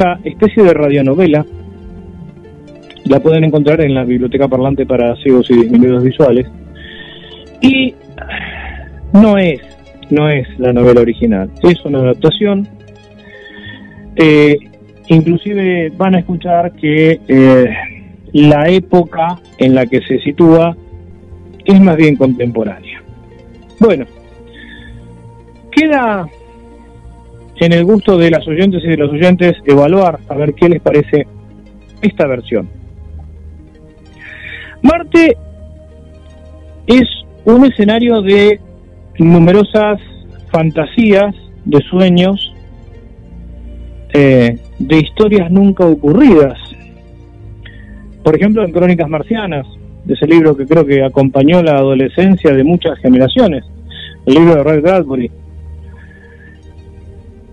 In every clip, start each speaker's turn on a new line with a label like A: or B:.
A: Esta especie de radionovela la pueden encontrar en la Biblioteca Parlante para Ciegos y Disminuidos Visuales. Y no es, no es la novela original, es una adaptación. Eh, inclusive van a escuchar que eh, la época en la que se sitúa es más bien contemporánea. Bueno, queda en el gusto de las oyentes y de los oyentes evaluar a ver qué les parece esta versión. Marte es un escenario de numerosas fantasías, de sueños, eh, de historias nunca ocurridas. Por ejemplo, en Crónicas Marcianas, de ese libro que creo que acompañó la adolescencia de muchas generaciones, el libro de Ray Bradbury.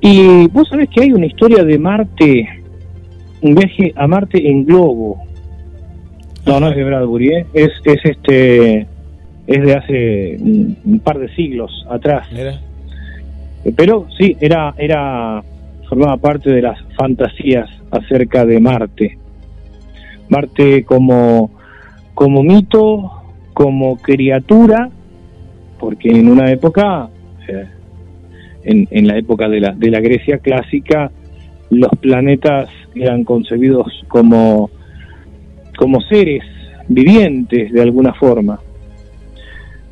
A: Y vos sabés que hay una historia de Marte, un viaje a Marte en globo. No, no es de Bradbury, ¿eh? es, es este es de hace un par de siglos atrás. Pero sí, era era formaba parte de las fantasías acerca de Marte. Marte como como mito, como criatura, porque en una época eh, en, en, la época de la, de la Grecia clásica, los planetas eran concebidos como, como seres vivientes de alguna forma.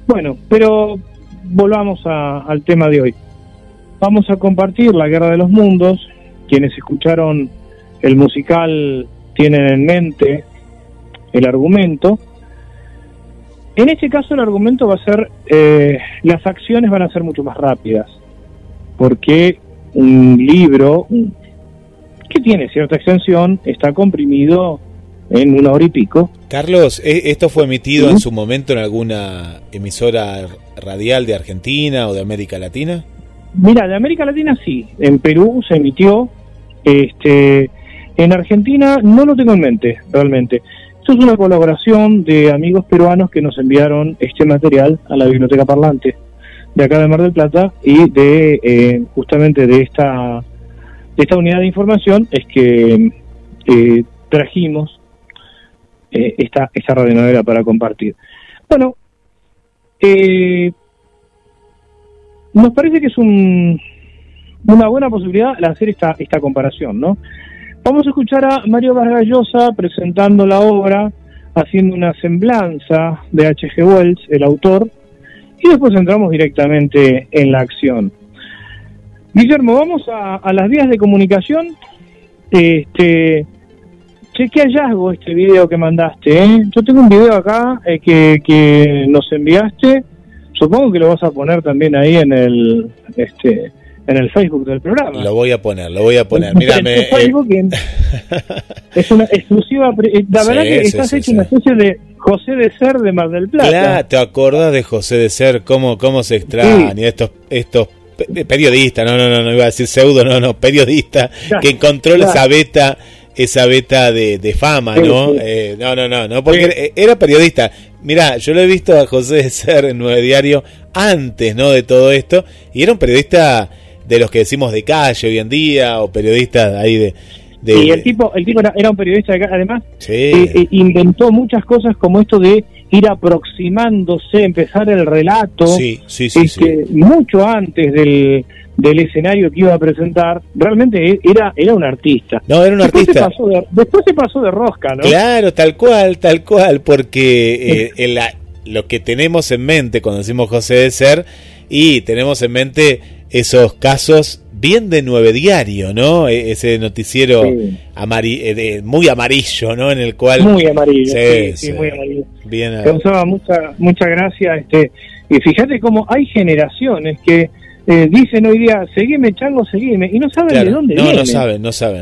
A: Bueno, pero volvamos al tema de hoy. Vamos a compartir la Guerra de los Mundos. Quienes escucharon el musical tienen en mente el argumento. En este caso el argumento va a ser, eh, las acciones van a ser mucho más rápidas porque un libro que tiene cierta extensión está comprimido en una hora y pico.
B: Carlos, ¿e-, ¿esto fue emitido en su momento en alguna emisora radial de Argentina o de América Latina?
A: Mira, de América Latina sí, en Perú se emitió, este, en Argentina no lo tengo en mente realmente. Esto es una colaboración de amigos peruanos que nos enviaron este material a la Biblioteca Parlante de acá de Mar del Plata y de eh, justamente de esta de esta unidad de información es que eh, trajimos eh, esta esta radionovela para compartir. Bueno, nos parece que es un, una buena posibilidad hacer esta esta comparación, ¿no? Vamos a escuchar a Mario Vargas Llosa presentando la obra, haciendo una semblanza de H.G. Wells, el autor, y después entramos directamente en la acción. Guillermo, vamos a, las vías de comunicación. Este, che, qué hallazgo este video que mandaste. ¿eh? Yo tengo un video acá eh, que, que nos enviaste. Supongo que lo vas a poner también ahí en el este en el Facebook del programa.
B: Lo voy a poner, lo voy a poner. Mírame.
A: Eh. es una exclusiva. La verdad que estás hecho una especie de José de Ser de Mar del Plata. Claro,
B: te acordás de José de Ser, cómo, cómo se extraña estos, estos periodistas, no, no, no, no iba a decir pseudo, no, no, periodista que encontró esa beta, esa beta de, de fama, ¿no? Eh, no, no, no, no, porque era periodista. Mirá, yo lo he visto a José de Ser en Nueve Diario antes, ¿no? De todo esto, y era un periodista de los que decimos de calle hoy en día, o periodista ahí de,
A: y el tipo, el tipo era, un periodista, además, eh, eh, inventó muchas cosas como esto de ir aproximándose, empezar el relato,
B: sí, sí, sí,
A: este, mucho antes del, del escenario que iba a presentar, realmente e, era, era un artista.
B: No, era un artista.
A: después se pasó de rosca, ¿no?
B: Claro, tal cual, tal cual, porque eh, lo que tenemos en mente cuando decimos José de Ser, y tenemos en mente esos casos bien de nueve diario, ¿no? E, ese noticiero eh, muy amarillo, ¿no? En el cual
A: muy amarillo, sí, sí, muy amarillo. Bien, causaba mucha mucha gracia, este y fíjate cómo hay generaciones que eh, dicen hoy día seguime chango, seguime y no saben de dónde viene.
B: No, no saben, no saben.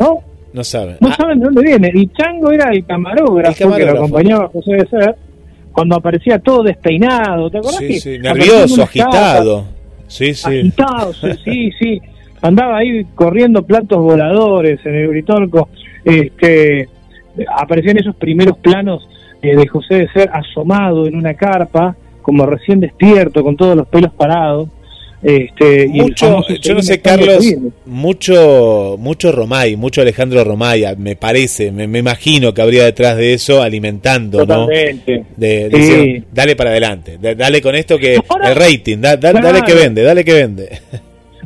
B: ¿No? saben.
A: No ah. saben de dónde viene. Y Chango era el camarógrafo, que lo acompañaba José de Ser cuando aparecía todo despeinado, ¿te acuerdas?
B: Sí, sí, nervioso, agitado. Sí, sí.
A: Agitado, sí, sí andaba ahí corriendo platos voladores en el Britorco, este, aparecían esos primeros planos eh, de José de Ser asomado en una carpa, como recién despierto, con todos los pelos parados.
B: Este, mucho, yo no sé, Carlos, mucho, mucho Romay, mucho Alejandro Romay, me parece, me, imagino que habría detrás de eso alimentando, ¿no? De, dale para adelante, dale con esto que el rating, dale que vende, dale que vende.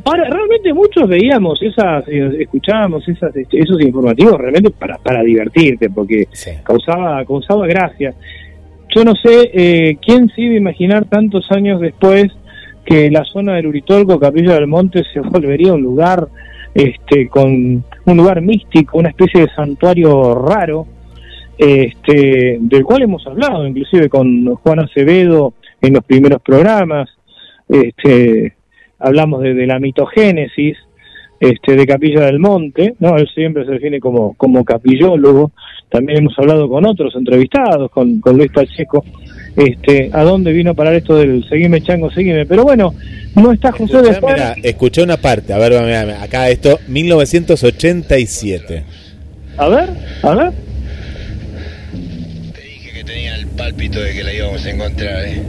A: Ahora, realmente muchos veíamos esas, eh, escuchábamos esas, este, esos informativos realmente para, para divertirte, porque causaba, causaba gracia. Yo no sé eh, quién se iba a imaginar tantos años después que la zona del Uritorco, Capilla del Monte, se volvería un lugar este, con un lugar místico, una especie de santuario raro, este, del cual hemos hablado, inclusive con Juan Acevedo en los primeros programas. Este, hablamos de, la mitogénesis este, de Capilla del Monte, ¿no? Él siempre se define como, como capillólogo. También hemos hablado con otros entrevistados, con, con Luis Pacheco, este, a dónde vino a parar esto del seguime chango, seguime. Pero bueno, no está José de
B: Mira, escuché una parte, a ver, acá esto, 1987.
A: A ver, a ver.
C: Te dije que tenía el pálpito de que la íbamos a encontrar, ¿eh?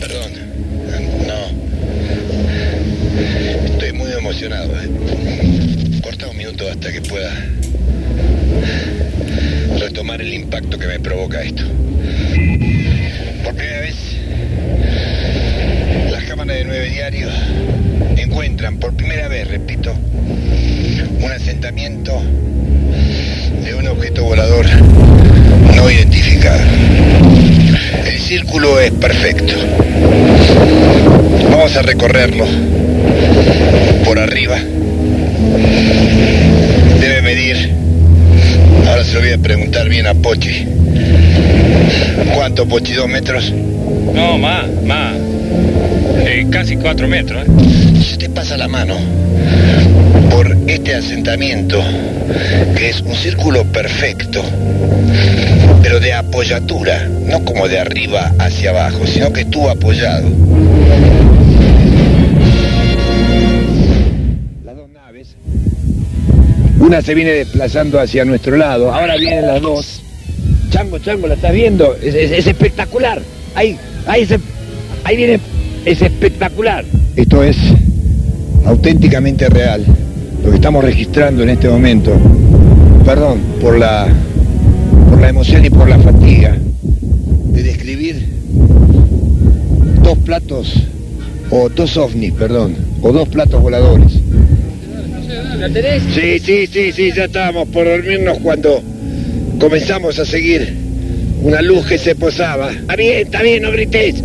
C: Perdón, no. Estoy muy emocionado. ¿eh? Corta un minuto hasta que pueda retomar el impacto que me provoca esto. Por primera vez, las cámaras de nueve diarios encuentran por primera vez, repito, un asentamiento de un objeto volador no identificado. El círculo es perfecto. Vamos a recorrerlo por arriba. Debe medir. Ahora se lo voy a preguntar bien a Pochi. ¿Cuánto, Pochi? ¿Dos metros?
D: No, más, más. Eh, casi cuatro metros. ¿eh?
C: Si te pasa la mano por este asentamiento, que es un círculo perfecto, pero de apoyatura, no como de arriba hacia abajo, sino que estuvo apoyado. Una se viene desplazando hacia nuestro lado, ahora vienen las dos. Chango, Chango, ¿la estás viendo? Es, espectacular. Ahí, ahí, ahí viene, es espectacular. Esto es auténticamente real, lo que estamos registrando en este momento. Perdón por la, por la emoción y por la fatiga de describir dos platos, o dos ovnis, perdón, o dos platos voladores Sí, sí, sí, sí, ya estábamos por dormirnos cuando comenzamos a seguir una luz que se posaba. Está bien, está bien, no grites.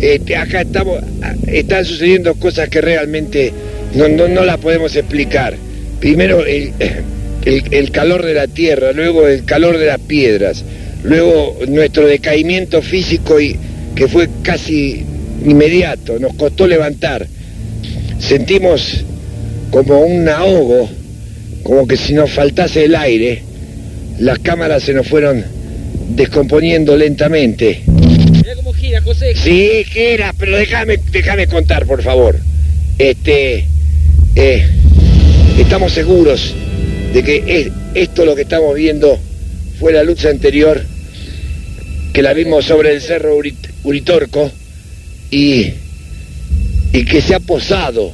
C: Este, acá estamos, están sucediendo cosas que realmente no, no, las podemos explicar. Primero el, el, calor de la tierra, luego el calor de las piedras, luego nuestro decaimiento físico y que fue casi inmediato, nos costó levantar. Sentimos como un ahogo, como que si nos faltase el aire, las cámaras se nos fueron descomponiendo lentamente.
D: Mira cómo gira, José.
C: Sí, gira, pero déjame, déjame contar, por favor. Este, eh, estamos seguros de que esto lo que estamos viendo fue la luz anterior que la vimos sobre el cerro Uritorco y, y que se ha posado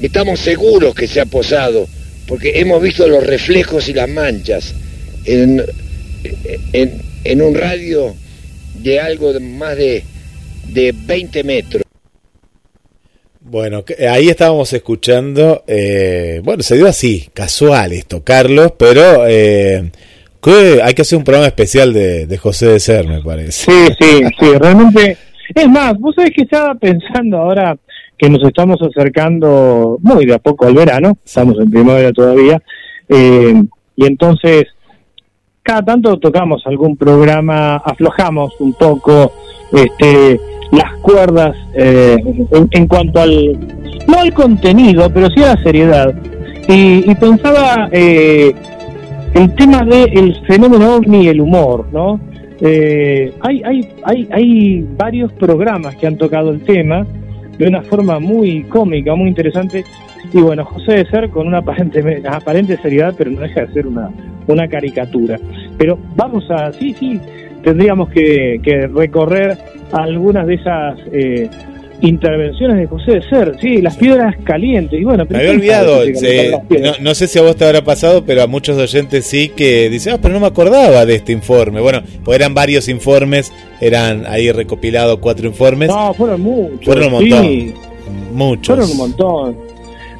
C: Estamos seguros que se ha posado, porque hemos visto los reflejos y las manchas en, en, un radio de algo de más de, de 20 metros.
B: Bueno, ahí estábamos escuchando, eh, bueno, se dio así, casual esto, Carlos, pero eh, hay que hacer un programa especial de, de José de Ser, me parece.
A: Sí, sí, sí, realmente. Es más, vos sabés que estaba pensando ahora, que nos estamos acercando muy de a poco al verano, estamos en primavera todavía, eh, y entonces cada tanto tocamos algún programa, aflojamos un poco este, las cuerdas eh, en, cuanto al, no al contenido, pero sí a la seriedad. Y, pensaba eh, el tema del fenómeno ovni y el humor, ¿no? hay, hay, hay, hay varios programas que han tocado el tema, de una forma muy cómica, muy interesante. Y bueno, José de Ser con una aparente, aparente seriedad, pero no deja de ser una, una caricatura. Pero vamos a, sí, sí, tendríamos que, recorrer algunas de esas, eh, intervenciones de José de Ser, sí, las piedras calientes. Y bueno,
B: Me había olvidado, no, sé si a vos te habrá pasado, pero a muchos oyentes sí que dicen, ah, pero no me acordaba de este informe. Bueno, pues eran varios informes, eran ahí recopilados cuatro informes.
A: No, fueron muchos.
B: Fueron un montón. Muchos.
A: Fueron un montón.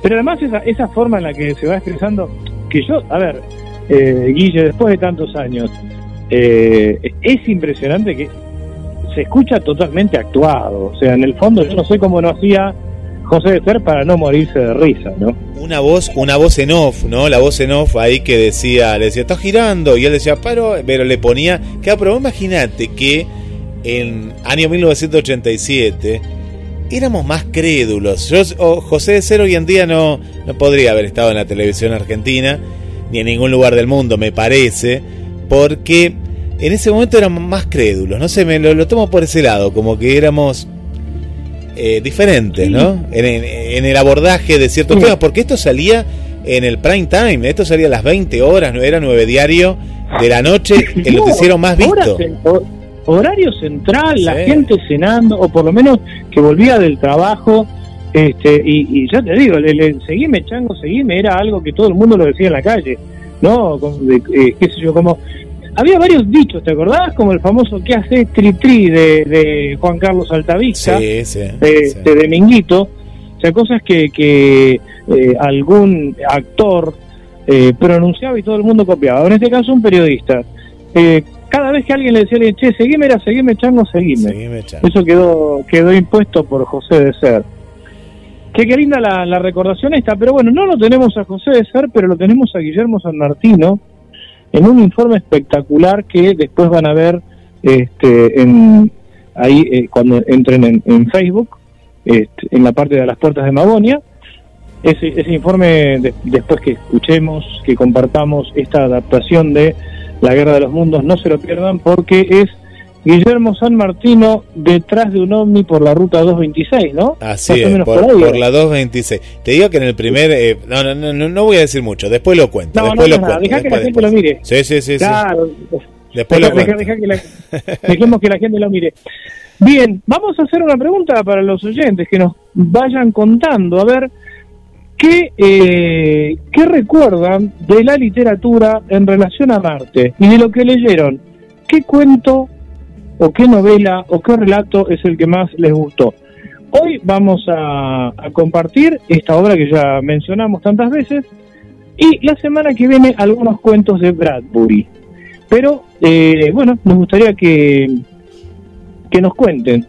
A: Pero además esa, esa forma en la que se va expresando, que yo, a ver, eh, Guille, después de tantos años, eh, es impresionante que se escucha totalmente actuado. O sea, en el fondo yo no sé cómo no hacía José de Ser para no morirse de risa, ¿no?
B: Una voz, una voz en off, ¿no? La voz en off ahí que decía, le decía, está girando, y él decía, pero, pero le ponía, que pero imagínate que en año 1987 éramos más crédulos. Yo, José de Ser hoy en día no, no podría haber estado en la televisión argentina, ni en ningún lugar del mundo, me parece, porque en ese momento éramos más crédulos, no sé, me lo, tomo por ese lado, como que éramos eh, diferentes, ¿no? En, el abordaje de ciertos temas, porque esto salía en el prime time, esto salía a las 20 horas, era nueve diario de la noche, el noticiero más visto.
A: horario central, la gente cenando, o por lo menos que volvía del trabajo, este, y, ya te digo, el, seguime chango, seguime, era algo que todo el mundo lo decía en la calle, ¿no? Eh, qué sé yo, como había varios dichos, ¿te acordás? Como el famoso que hace Tri Tri de, Juan Carlos Altavista, de, Minguito. O sea, cosas que, que eh, algún actor eh, pronunciaba y todo el mundo copiaba. En este caso, un periodista. Eh, cada vez que alguien le decía, che, seguime, era seguime, chango, seguime. Eso quedó, quedó impuesto por José de Ser. Qué, qué linda la, la recordación esta, pero bueno, no lo tenemos a José de Ser, pero lo tenemos a Guillermo San Martino, en un informe espectacular que después van a ver este, en, ahí eh, cuando entren en, Facebook, este, en la parte de las puertas de Magonia. Ese, ese informe, después que escuchemos, que compartamos esta adaptación de La Guerra de los Mundos, no se lo pierdan porque es Guillermo San Martino detrás de un ovni por la ruta 226, ¿no?
B: Así es, por, la 226. Te digo que en el primer... Eh, no, no, no, no voy a decir mucho, después lo cuento. No, después
A: no, lo Deja que la gente lo mire.
B: Sí, sí, sí.
A: Claro.
B: Después lo cuento.
A: que la, dejemos que la gente lo mire. Bien, vamos a hacer una pregunta para los oyentes que nos vayan contando. A ver, ¿qué, eh, ¿qué recuerdan de la literatura en relación a Marte? Y de lo que leyeron. ¿Qué cuento o qué novela o qué relato es el que más les gustó. Hoy vamos a, compartir esta obra que ya mencionamos tantas veces y la semana que viene algunos cuentos de Bradbury. Pero eh, bueno, nos gustaría que, que nos cuenten.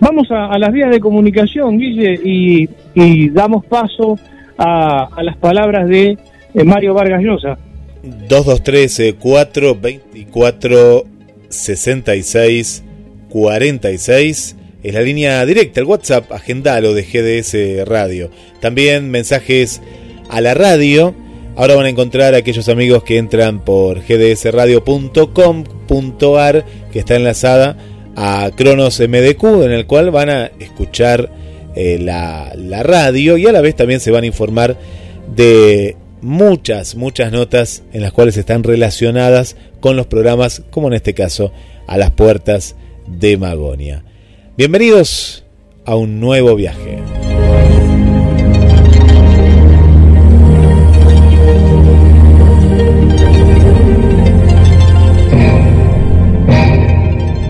A: Vamos a, las vías de comunicación, Guille, y, damos paso a, las palabras de eh, Mario Vargas Llosa.
B: 223 424 66 46 es la línea directa, el WhatsApp, agendalo de GDS Radio. También mensajes a la radio. Ahora van a encontrar a aquellos amigos que entran por gdsradio.com.ar, que está enlazada a Cronos MDQ, en el cual van a escuchar eh, la, la radio y a la vez también se van a informar de muchas, muchas notas en las cuales están relacionadas con los programas, como en este caso, a las puertas de Magonia. Bienvenidos a un nuevo viaje.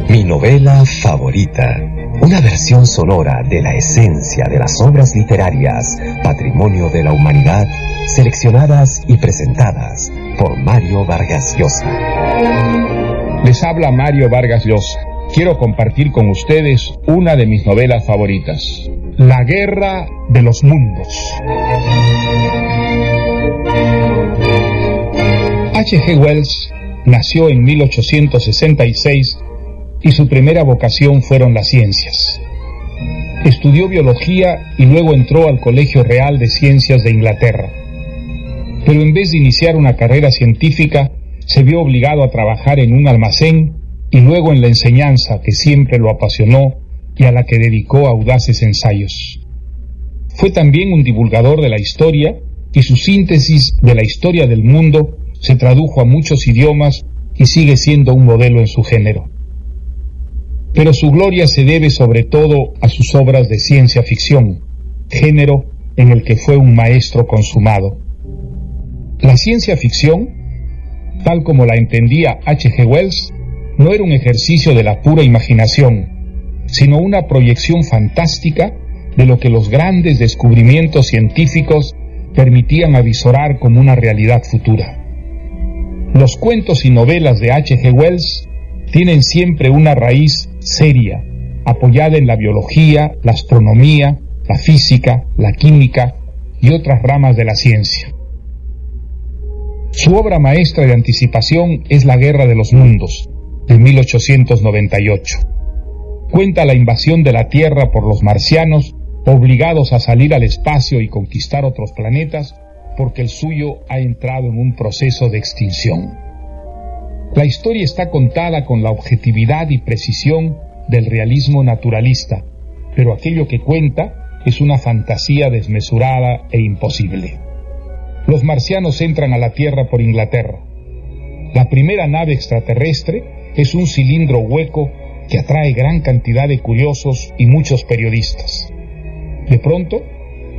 E: Mi novela favorita. Una versión sonora de la esencia de las obras literarias, patrimonio de la humanidad, seleccionadas y presentadas por Mario Vargas Llosa.
F: Les habla Mario Vargas Llosa. Quiero compartir con ustedes una de mis novelas favoritas, La Guerra de los Mundos. H.G. Wells nació en 1866 y su primera vocación fueron las ciencias. Estudió biología y luego entró al Colegio Real de Ciencias de Inglaterra pero en vez de iniciar una carrera científica, se vio obligado a trabajar en un almacén y luego en la enseñanza que siempre lo apasionó y a la que dedicó audaces ensayos. Fue también un divulgador de la historia y su síntesis de la historia del mundo se tradujo a muchos idiomas y sigue siendo un modelo en su género. pero su gloria se debe sobre todo a sus obras de ciencia ficción, género en el que fue un maestro consumado. La ciencia ficción, tal como la entendía H. G. Wells, no era un ejercicio de la pura imaginación, sino una proyección fantástica de lo que los grandes descubrimientos científicos permitían avisorar como una realidad futura. Los cuentos y novelas de H. G. Wells tienen siempre una raíz seria, apoyada en la biología, la astronomía, la física, la química y otras ramas de la ciencia. Su obra maestra de anticipación es La Guerra de los Mundos, de 1898. Cuenta la invasión de la Tierra por los marcianos, obligados a salir al espacio y conquistar otros planetas, porque el suyo ha entrado en un proceso de extinción. La historia está contada con la objetividad y precisión del realismo naturalista, pero aquello que cuenta es una fantasía desmesurada e imposible. Los marcianos entran a la Tierra por Inglaterra. La primera nave extraterrestre es un cilindro hueco que atrae gran cantidad de curiosos y muchos periodistas. De pronto,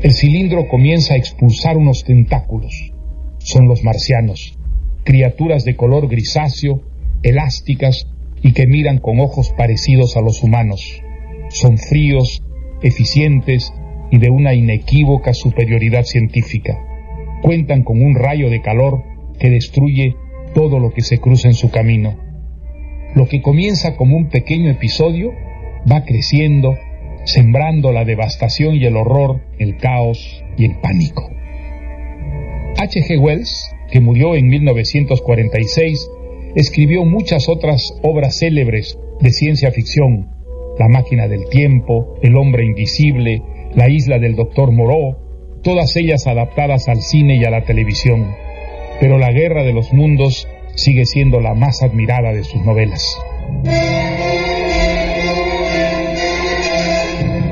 F: el cilindro comienza a expulsar unos tentáculos. Son los marcianos, criaturas de color grisáceo, elásticas y que miran con ojos parecidos a los humanos. Son fríos, eficientes y de una inequívoca superioridad científica. Cuentan con un rayo de calor que destruye todo lo que se cruza en su camino. Lo que comienza como un pequeño episodio va creciendo, sembrando la devastación y el horror, el caos y el pánico. H. G. Wells, que murió en 1946, escribió muchas otras obras célebres de ciencia ficción, La máquina del tiempo, El hombre invisible, La isla del doctor Moreau, todas ellas adaptadas al cine y a la televisión. Pero La guerra de los mundos sigue siendo la más admirada de sus novelas.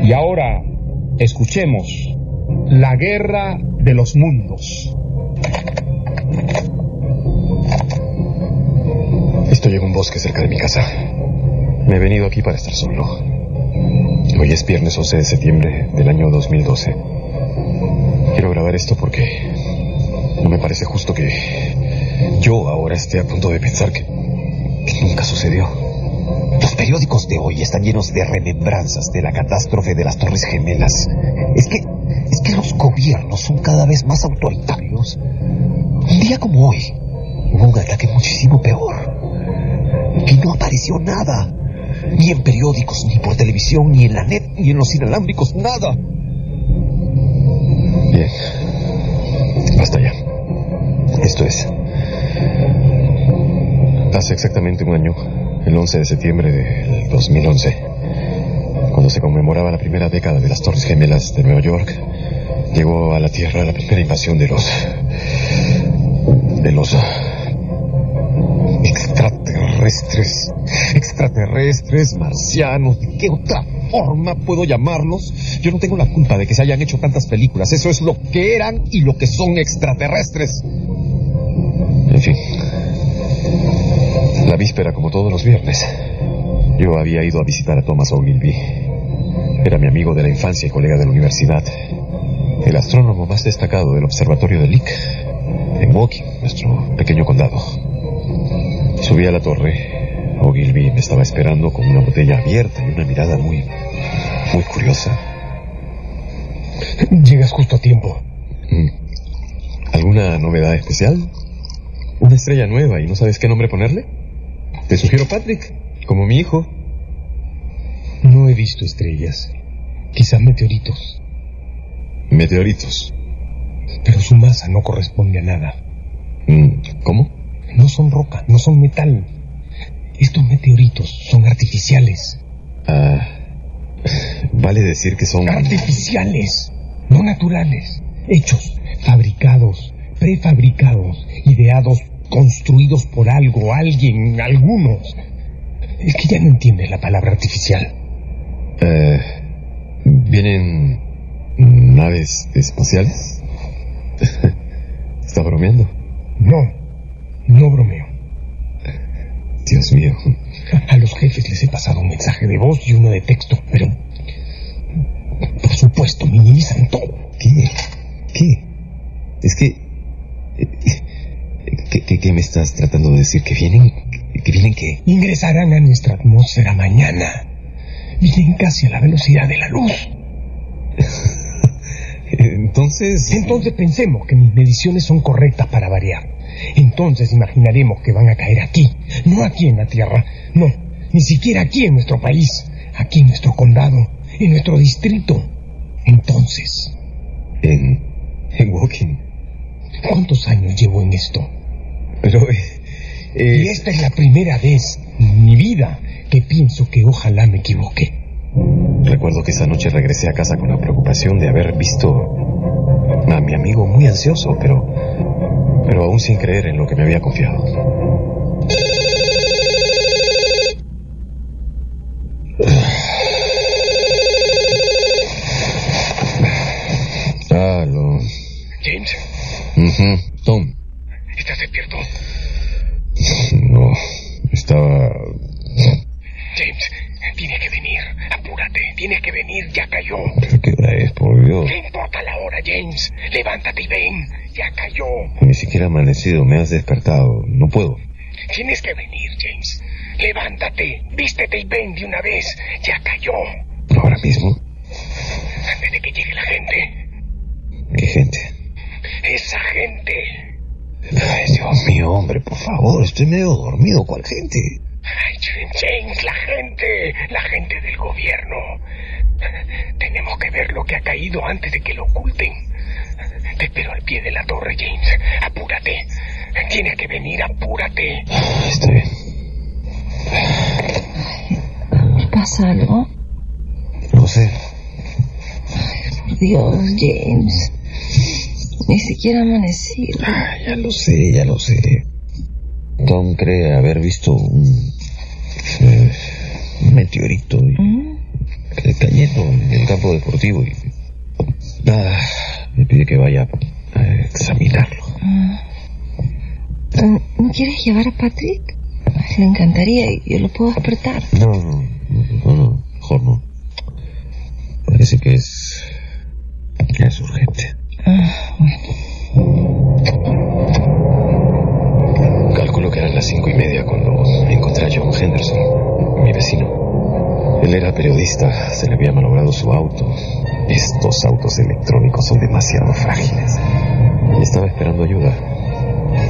F: Y ahora escuchemos La guerra de los mundos.
G: Estoy en un bosque cerca de mi casa. Me he venido aquí para estar solo. Hoy es viernes 11 de septiembre del año 2012. Quiero grabar esto porque no me parece justo que yo ahora esté a punto de pensar que, nunca sucedió.
E: Los periódicos de hoy están llenos de remembranzas de la catástrofe de las Torres Gemelas. Es que, es que los gobiernos son cada vez más autoritarios. Un día como hoy, hubo un ataque muchísimo peor y no apareció nada. Ni en periódicos, ni por televisión, ni en la net, ni en los inalámbricos, nada.
G: Basta ya. Esto es. Hace exactamente un año, el 11 de septiembre del 2011, cuando se conmemoraba la primera década de las Torres Gemelas de Nueva York, llegó a la Tierra la primera invasión de los... de los extraterrestres, extraterrestres, marcianos, ¿de qué otra forma puedo llamarlos? Yo no tengo la culpa de que se hayan hecho tantas películas, eso es lo que eran y lo que son extraterrestres. En fin, la víspera como todos los viernes, yo había ido a visitar a Thomas Ogilvy. Era mi amigo de la infancia y colega de la universidad, el astrónomo más destacado del observatorio de Lick, en Woking, nuestro pequeño condado. Subí a la torre. Ogilvy me estaba esperando con una botella abierta y una mirada muy, muy curiosa.
H: Llegas justo a tiempo.
G: Mm. ¿Alguna novedad especial? ¿Una estrella nueva y no sabes qué nombre ponerle? Te sugiero Patrick, como mi hijo.
H: No he visto estrellas. Quizá meteoritos.
G: Meteoritos.
H: Pero su masa no corresponde a nada.
G: Mm, ¿Cómo?
H: No son roca, no son metal. Estos meteoritos son artificiales.
G: Ah. Vale decir que son...
H: Artificiales, no naturales. Hechos, fabricados, prefabricados, ideados, construidos por algo, alguien, algunos. Es que ya no entiendes la palabra artificial.
G: Eh, ¿Vienen naves espaciales? ¿Está bromeando?
H: No, no bromeo.
G: Dios mío.
H: A los jefes les he pasado un mensaje de voz y uno de texto, pero... Por supuesto, minimizan todo.
G: ¿Qué? ¿Qué? Es que... ¿Qué, qué, me estás tratando de decir? ¿Que vienen? ¿Que vienen qué?
H: Ingresarán a nuestra atmósfera mañana. Vienen casi a la velocidad de la luz.
G: Entonces...
H: Entonces pensemos que mis mediciones son correctas para variar. Entonces imaginaremos que van a caer aquí, no aquí en la Tierra, no, ni siquiera aquí en nuestro país, aquí en nuestro condado, en nuestro distrito. Entonces...
G: En... en Walking.
H: ¿Cuántos años llevo en esto?
G: Pero... Eh, eh,
H: Y esta es la primera vez en mi vida que pienso que ojalá me equivoque.
G: Recuerdo que esa noche regresé a casa con la preocupación de haber visto a mi amigo muy ansioso, pero pero aún sin creer en lo que me había confiado. Aló.
H: James,
G: Ujú, Tom.
H: ¿estás despierto?
G: No, estaba...
H: James, tienes que venir. Apúrate, tienes que venir. Ya cayó.
G: ¿Pero qué hora es, por Dios?
H: ¿Qué importa la hora, James? Levántate y ven. Ya cayó.
G: He amanecido, me has despertado. No puedo.
H: Tienes que venir, James. Levántate, vístete y ven de una vez. Ya cayó.
G: ¿Ahora mismo?
H: Antes de que llegue la gente.
G: ¿Qué gente?
H: Esa gente.
G: Ay, Dios mío, hombre, por favor, estoy medio dormido. ¿Cuál gente?
H: Ay, James, la gente. La gente del gobierno. Tenemos que ver lo que ha caído antes de que lo oculten. Te espero al pie de la torre, James. Apúrate. Tienes que venir, apúrate.
G: Está bien.
I: ¿Me pasa algo?
G: No sé.
I: Por Dios, James. Ni siquiera amanecí.
G: Ah, ya lo sé, ya lo sé. Tom cree haber visto un, eh, un meteorito y-
I: ¿Mm?
G: cayendo en el campo deportivo y ah, me pide que vaya a examinarlo.
I: Mm, ¿No quieres llevar a Patrick? Le encantaría y yo lo puedo despertar.
G: No, no, no, no, mejor no. Parece que es que es urgente.
I: Ah,
G: Calculo que eran las cinco y media cuando encontré a John Henderson, mi vecino. Él era periodista, se le había malogrado su auto. Estos autos electrónicos son demasiado frágiles. Y estaba esperando ayuda.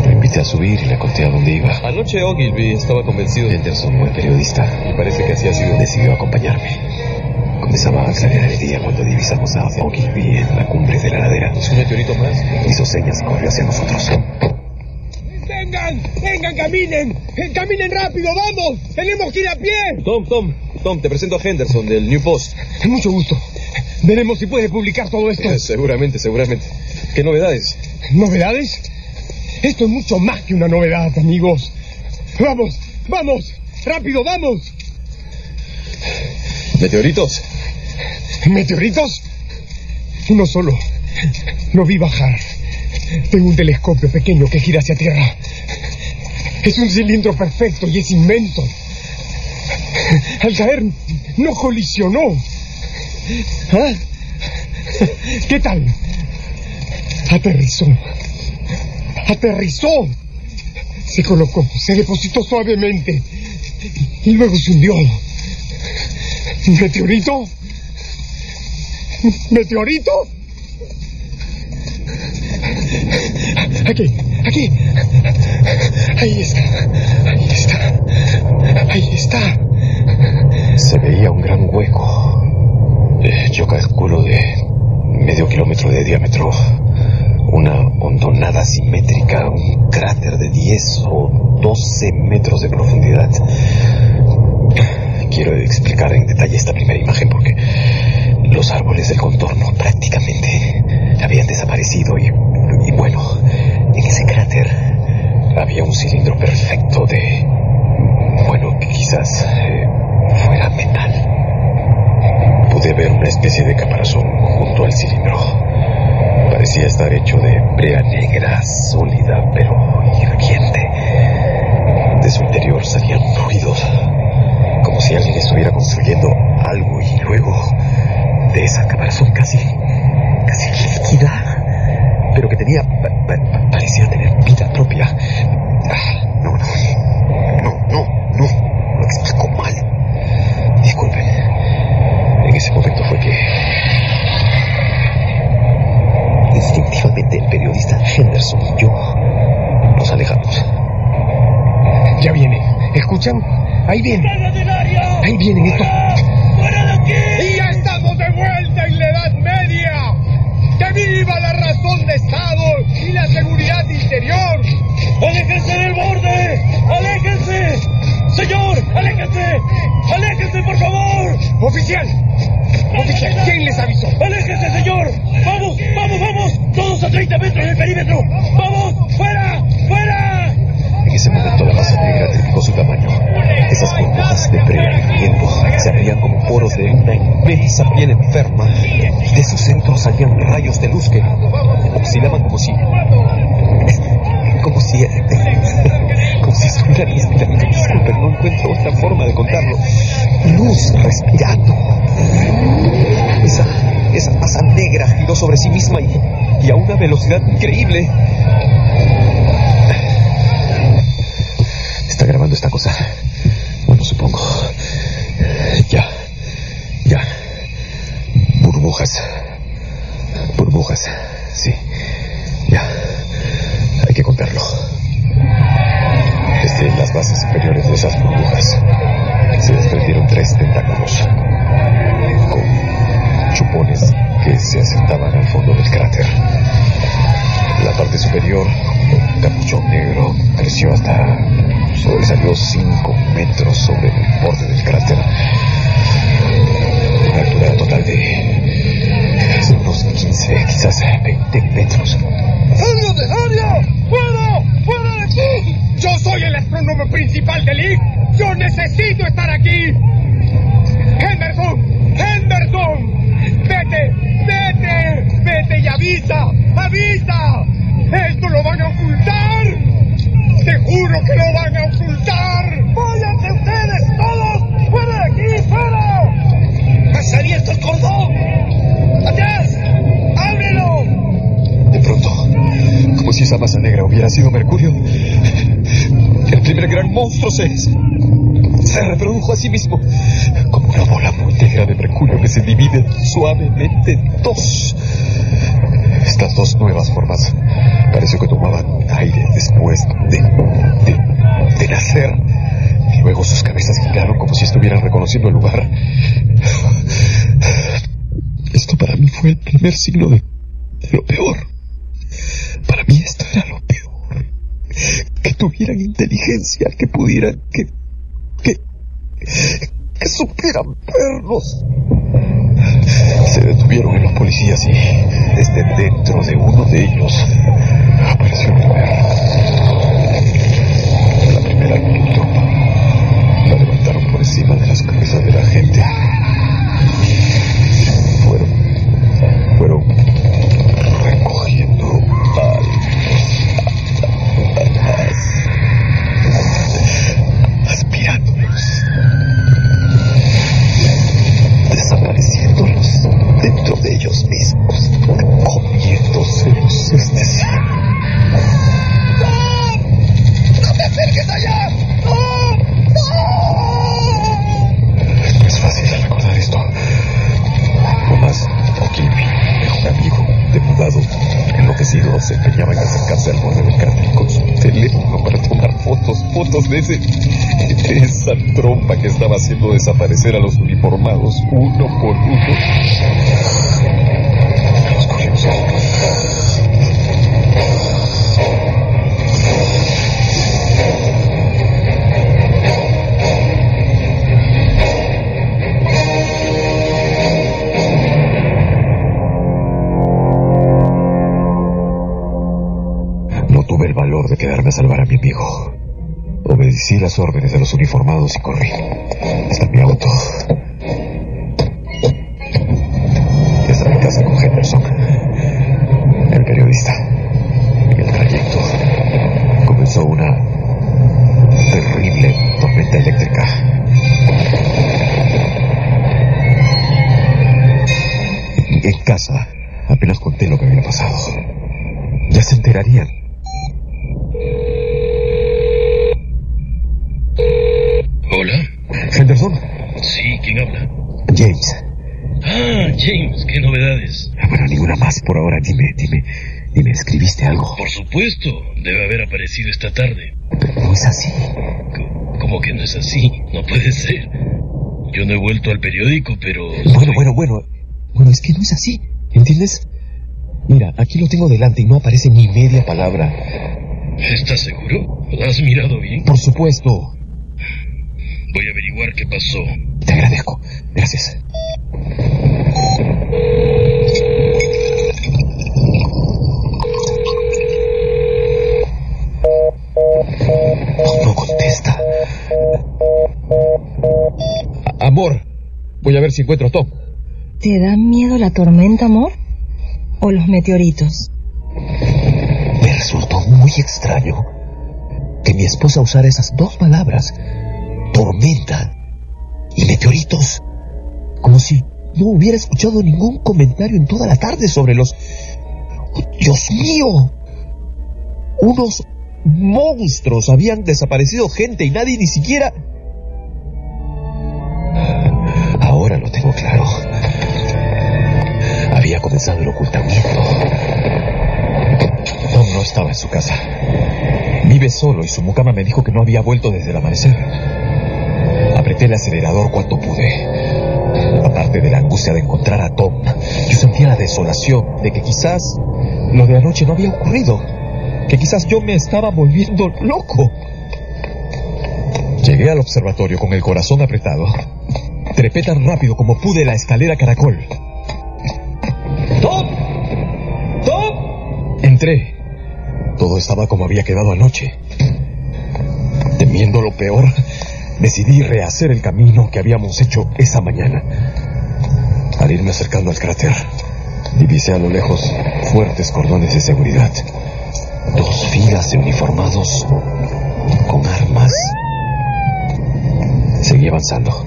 G: Lo invité a subir y le conté a dónde iba.
J: Anoche Ogilvy estaba convencido.
G: Henderson, buen periodista,
J: Y parece que así ha sido.
G: decidió acompañarme. Comenzaba a aclarar el día cuando divisamos a Ogilvy en la cumbre de la ladera.
J: ¿Es un meteorito más?
G: Hizo señas y corrió hacia nosotros.
H: ¡Vengan! ¡Vengan, caminen! ¡Caminen rápido, vamos! ¡Tenemos que ir a pie!
J: Tom, Tom, Tom, te presento a Henderson del New Post.
H: Mucho gusto. Veremos si puede publicar todo esto.
J: Eh, seguramente, seguramente. ¿Qué novedades?
H: ¿Novedades? Esto es mucho más que una novedad, amigos. Vamos, vamos, rápido, vamos.
J: ¿Meteoritos?
H: ¿Meteoritos? Uno solo. Lo vi bajar. Tengo un telescopio pequeño que gira hacia tierra. Es un cilindro perfecto y es inmenso. Al caer no colisionó. ¿Ah? ¿Qué tal? Aterrizó. Aterrizó. Se colocó, se depositó suavemente y luego se hundió. ¿Meteorito? ¿Meteorito? Aquí, aquí. Ahí está. Ahí está. Ahí está.
G: Se veía un gran hueco. Eh, Yo calculo de medio kilómetro de diámetro. Una hondonada simétrica, un cráter de 10 o 12 metros de profundidad. Quiero explicar en detalle esta primera imagen porque los árboles del contorno prácticamente habían desaparecido y, y bueno, en ese cráter había un cilindro perfecto de, bueno, quizás eh, fuera metal pude ver una especie de caparazón junto al cilindro. Parecía estar hecho de brea negra, sólida, pero hirviente. De su interior salían ruidos, como si alguien estuviera construyendo
H: algo
G: y luego de esa caparazón casi, casi líquida, pero que tenía, parecía tener vida propia,
H: Ahí vienen. Ahí vienen.
K: Y ya estamos de vuelta en la Edad Media. ¡Que viva la razón de Estado y la seguridad interior!
L: ¡Aléjense del borde! ¡Aléjense! ¡Señor! ¡Aléjense! ¡Aléjense, por favor!
H: ¡Oficial! ¡Oficial! ¿Quién les avisó?
L: ¡Aléjense, señor! ¡Vamos! ¡Vamos, vamos! ¡Todos a 30 metros del perímetro! ¡Vamos! ¡Fuera! ¡Fuera!
G: En ese momento la masa negra triplicó su tamaño. Esas burbujas de viento se abrían como una inmensa piel enferma. De sus centros salían rayos de luz que oscilaban como si... como si... como si estuvieran respirando. Disculpen, no encuentro otra forma de contarlo. Luz respirando. Esa, esa masa negra giró sobre sí misma y, y a una velocidad increíble. ¿Está grabando esta cosa? Bueno, supongo. Ya. Ya. Burbujas. Burbujas. Sí. Ya. Hay que contarlo. Desde las bases superiores de esas burbujas se desprendieron tres tentáculos con chupones que se asentaban al fondo del cráter. La parte superior, un capuchón negro, creció hasta sobresalió 5 metros sobre el sí mismo, como una bola muy de mercurio que se divide suavemente en dos. Estas dos nuevas formas pareció que tomaban aire después de, de, nacer. Y luego sus cabezas giraron como si estuvieran reconociendo el lugar. Esto para mí fue el primer signo de, lo peor. Para mí esto era lo peor. Que tuvieran inteligencia, que pudieran, que, que supieran vernos. Se detuvieron los policías y desde dentro de uno de ellos apareció una mujer. La primera tropa haciendo desaparecer a los uniformados uno por uno. No tuve el valor de quedarme a salvar a mi amigo. Obedecí las órdenes de los uniformados y corrí
D: supuesto, debe haber aparecido esta tarde.
G: No es así.
M: ¿Cómo que no es así? No puede ser. Yo no he vuelto al periódico, pero...
G: Bueno, bueno, bueno. Bueno, es que no es así. ¿Entiendes? Mira, aquí lo tengo delante y no aparece ni media palabra.
M: ¿Estás seguro? ¿Lo has mirado bien?
G: Por supuesto.
M: Voy a averiguar qué pasó.
G: Te agradezco. Gracias. Tom.
I: ¿Te da miedo la tormenta, amor? ¿O los meteoritos?
G: Me resultó muy extraño que mi esposa usara esas dos palabras, tormenta y meteoritos, como si no hubiera escuchado ningún comentario en toda la tarde sobre los... ¡Oh, Dios mío! Unos monstruos habían desaparecido gente y nadie ni siquiera... El ocultamiento. Tom no estaba en su casa. Vive solo y su mucama me dijo que no había vuelto desde el amanecer. Apreté el acelerador cuanto pude. Aparte de la angustia de encontrar a Tom, yo sentía la desolación de que quizás lo de anoche no había ocurrido. Que quizás yo me estaba volviendo loco. Llegué al observatorio con el corazón apretado. Trepé tan rápido como pude la escalera caracol. Entré. Todo estaba como había quedado anoche. Temiendo lo peor, decidí rehacer el camino que habíamos hecho esa mañana. Al irme acercando al cráter, divisé a lo lejos fuertes cordones de seguridad. Dos filas de uniformados con armas. Seguí avanzando.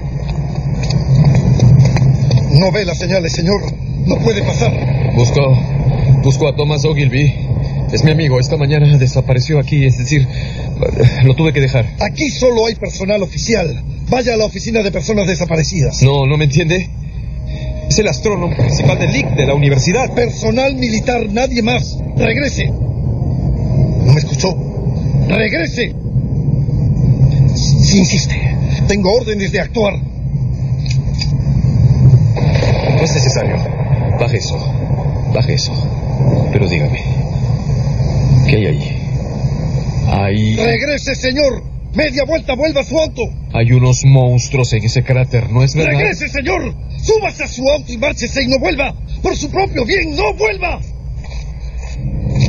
K: No ve las señales, señor. No puede pasar.
J: Busco. Busco a Thomas Ogilvy. Es mi amigo. Esta mañana desapareció aquí. Es decir, lo tuve que dejar.
K: Aquí solo hay personal oficial. Vaya a la oficina de personas desaparecidas.
J: No, ¿no me entiende? Es el astrónomo principal del LIC de la universidad.
K: Personal militar, nadie más. Regrese. ¿No me escuchó? Regrese. Si insiste, tengo órdenes de actuar.
J: No es necesario. Baje eso. Baje eso. Pero dígame. ¿Qué hay allí? Hay.
K: Regrese, señor. Media vuelta, vuelva a su auto.
J: Hay unos monstruos en ese cráter, ¿no es verdad?
K: Regrese, señor. Súbase a su auto y márchese y no vuelva. Por su propio bien, no vuelva.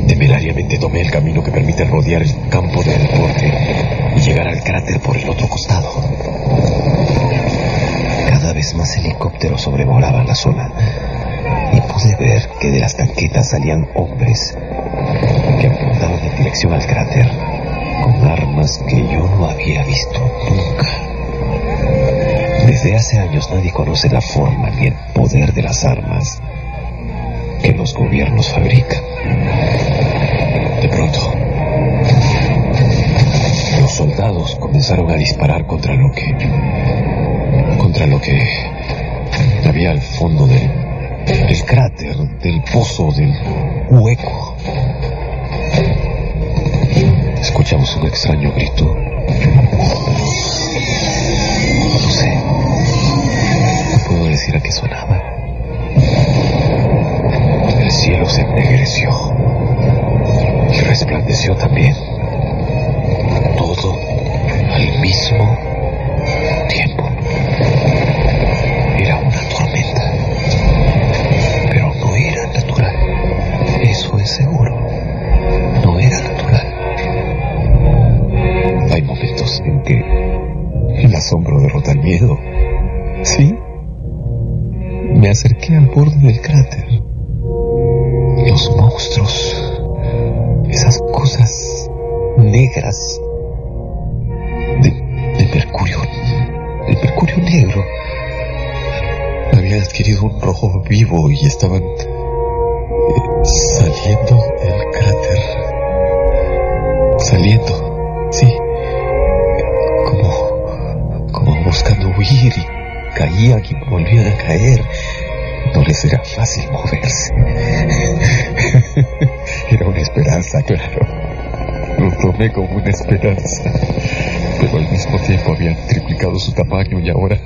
G: Temerariamente tomé el camino que permite rodear el campo de deporte y llegar al cráter por el otro costado. Cada vez más helicópteros sobrevolaban la zona y pude ver que de las tanquetas salían hombres que apuntaban en dirección al cráter con armas que yo no había visto nunca. Desde hace años nadie conoce la forma ni el poder de las armas que los gobiernos fabrican. De pronto, los soldados comenzaron a disparar contra lo que... contra lo que había al fondo del, del cráter, del pozo, del hueco. Escuchamos un extraño grito. No sé. No puedo decir a qué sonaba. El cielo se ennegreció y resplandeció también. Todo al mismo pero al mismo tiempo había triplicado su tamaño y ahora...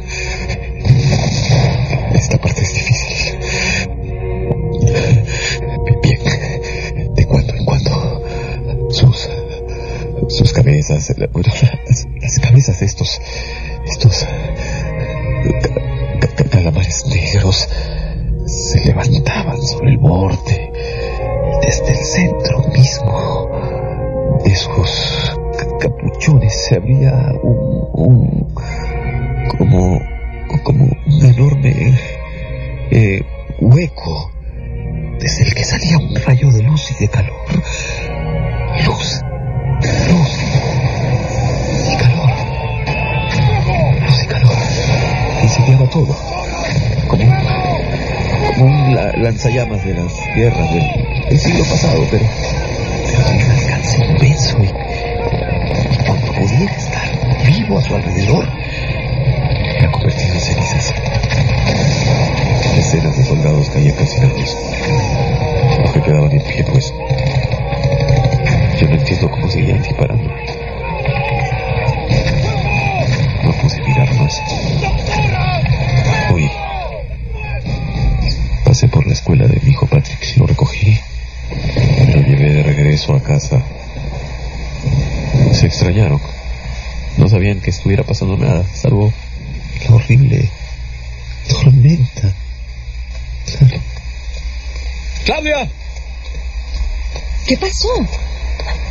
I: ¿Qué pasó?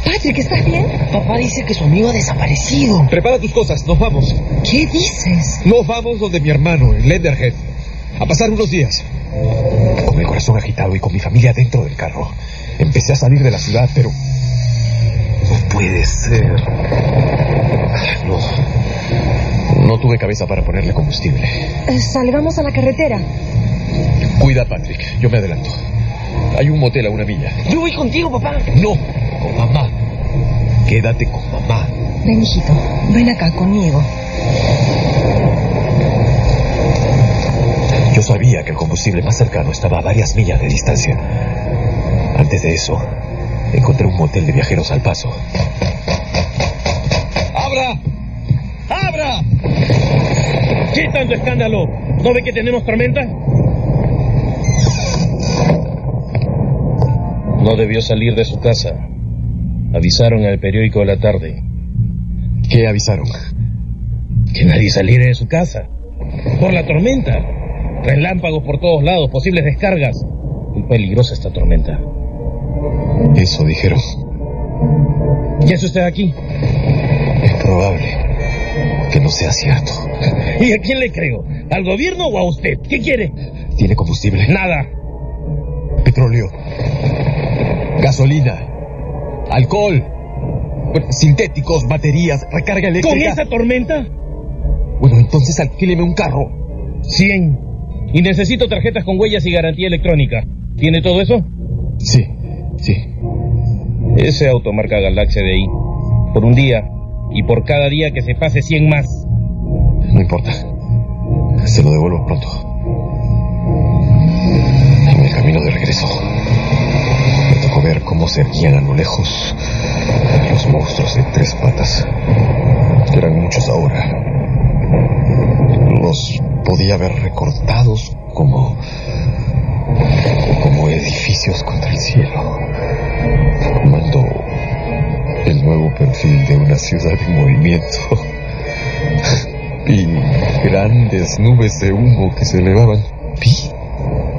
I: Patrick, ¿estás bien?
H: Papá dice que su amigo ha desaparecido.
J: Prepara tus cosas, nos vamos.
I: ¿Qué dices?
J: Nos vamos donde mi hermano, en Lenderhead. A pasar unos días.
G: Con el corazón agitado y con mi familia dentro del carro, empecé a salir de la ciudad, pero... No puede ser. No. No tuve cabeza para ponerle combustible.
I: Eh, salgamos a la carretera.
J: Cuida, Patrick. Yo me adelanto. Hay un motel a una milla.
H: Yo voy contigo, papá.
J: No, con mamá. Quédate con mamá.
I: Ven, hijito. Ven acá conmigo.
G: Yo sabía que el combustible más cercano estaba a varias millas de distancia. Antes de eso, encontré un motel de viajeros al paso.
L: ¡Abra! ¡Abra! ¿Qué tanto escándalo? ¿No ve que tenemos tormenta? No debió salir de su casa. Avisaron el periódico de la tarde.
G: ¿Qué avisaron?
L: Que nadie saliera de su casa. Por la tormenta. Relámpagos por todos lados, posibles descargas. Muy peligrosa esta tormenta.
G: Eso dijeron.
L: ¿Qué hace usted aquí?
G: Es probable que no sea cierto.
L: ¿Y a quién le creo? ¿Al gobierno o a usted? ¿Qué quiere?
G: ¿Tiene combustible?
L: Nada.
G: Petróleo. Gasolina. Alcohol. Bueno, sintéticos, baterías, recarga
L: ¿Con
G: eléctrica.
L: esa tormenta?
G: Bueno, entonces alquíleme un carro.
L: 100. Y necesito tarjetas con huellas y garantía electrónica. ¿Tiene todo eso?
G: Sí, sí.
L: Ese auto marca Galaxia de ahí. Por un día. Y por cada día que se pase 100 más.
G: No importa. Se lo devuelvo pronto. En el camino de regreso, ver cómo se erguían a lo lejos los monstruos de tres patas. Eran muchos ahora. Los podía ver recortados como como edificios contra el cielo, formando el nuevo perfil de una ciudad en movimiento. Vi grandes nubes de humo que se elevaban. Vi,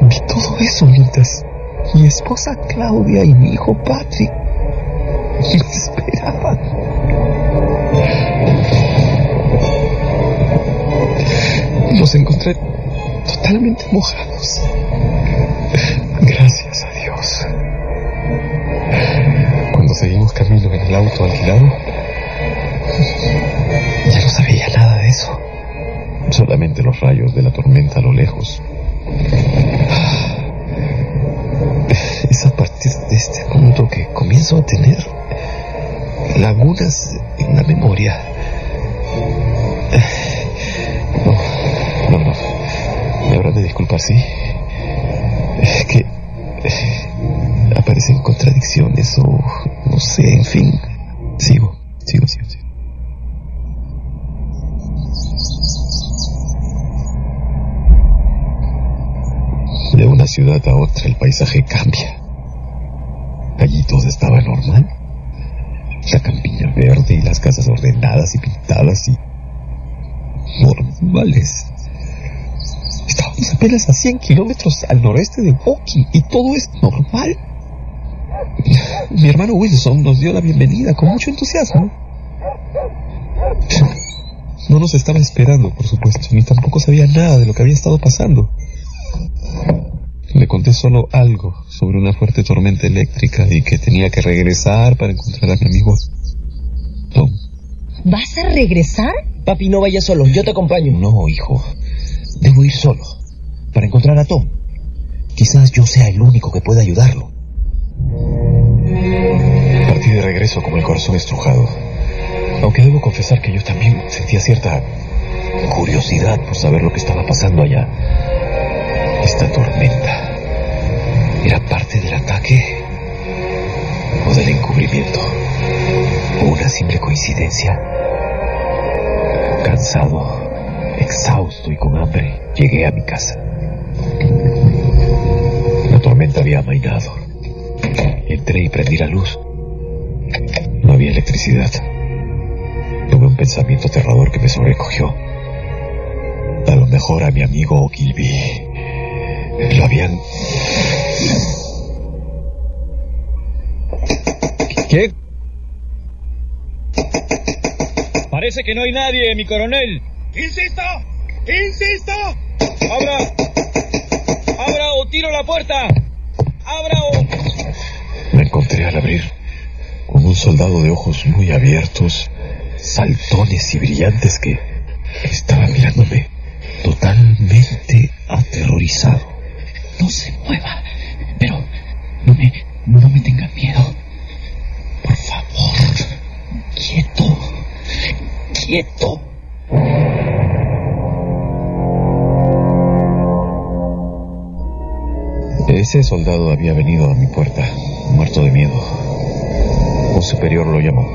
G: vi todo eso mientras mi esposa Claudia y mi hijo Patrick me esperaban. Los encontré totalmente mojados. Gracias a Dios. Cuando seguimos camino en el auto alquilado, ya no sabía nada de eso. Solamente los rayos de la tormenta a lo lejos. Lagunas en la memoria. A 100 kilómetros al noreste de Woking y todo es normal. Mi hermano Wilson nos dio la bienvenida con mucho entusiasmo. No nos estaba esperando, por supuesto, ni tampoco sabía nada de lo que había estado pasando. Le conté solo algo sobre una fuerte tormenta eléctrica y que tenía que regresar para encontrar a mi amigo Tom.
N: ¿Vas a regresar?
L: Papi, no vayas solo, yo te acompaño.
G: No, hijo. Debo ir solo para encontrar a Tom. Quizás yo sea el único que pueda ayudarlo. Partí de regreso con el corazón estrujado. Aunque debo confesar que yo también sentía cierta curiosidad por saber lo que estaba pasando allá. Esta tormenta era parte del ataque o del encubrimiento. O una simple coincidencia. Cansado, exhausto y con hambre, llegué a mi casa. Había amainado. Entré y prendí la luz. No había electricidad. Tuve un pensamiento aterrador que me sobrecogió. A lo mejor a mi amigo Gilby lo habían...
L: ¿Qué? Parece que no hay nadie, mi coronel.
K: ¡Insisto! ¡Insisto!
L: ¡Abra! ¡Abra o tiro la puerta! ¡Abra o...
G: Me encontré al abrir con un soldado de ojos muy abiertos, saltones y brillantes que estaba mirándome totalmente aterrorizado.
O: No se mueva, pero no me, no me tenga miedo. Por favor, quieto, quieto.
G: Ese soldado había venido a mi puerta, muerto de miedo. Un superior lo llamó.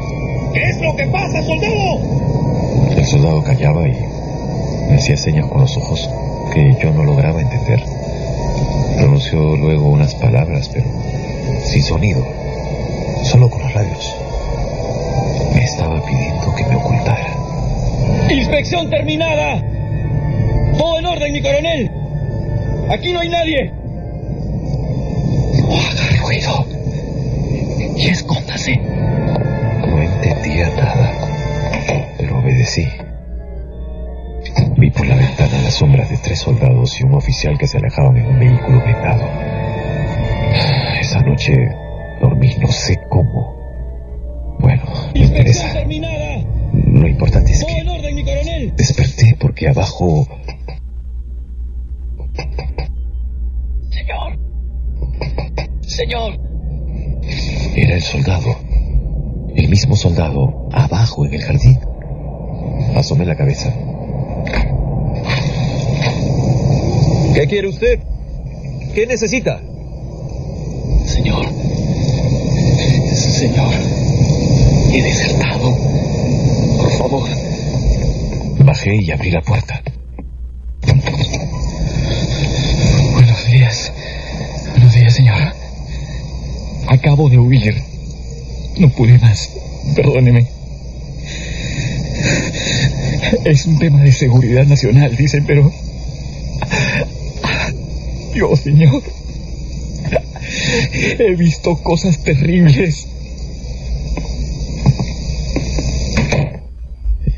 K: ¿Qué es lo que pasa, soldado?
G: El soldado callaba y me hacía señas con los ojos que yo no lograba entender. Pronunció luego unas palabras, pero sin sonido, solo con los labios. Me estaba pidiendo que me ocultara.
L: ¡Inspección terminada! Todo en orden, mi coronel. Aquí no hay nadie.
O: Escóndase.
G: No entendía nada, pero obedecí. Vi por la ventana las sombras de tres soldados y un oficial que se alejaban en un vehículo blindado. Esa noche dormí no sé cómo. Bueno, no interesa.
L: terminada!
G: Lo importante es que
L: en orden, mi coronel.
G: desperté porque abajo
O: Señor. Señor.
G: Era el soldado. El mismo soldado abajo en el jardín. Asomé la cabeza.
L: ¿Qué quiere usted? ¿Qué necesita?
O: Señor. Señor. He desertado. Por favor.
G: Bajé y abrí la puerta.
O: Buenos días. Buenos días, señor. Acabo de huir. No pude más. Perdóneme. Es un tema de seguridad nacional, dicen, pero... Dios, señor. He visto cosas terribles.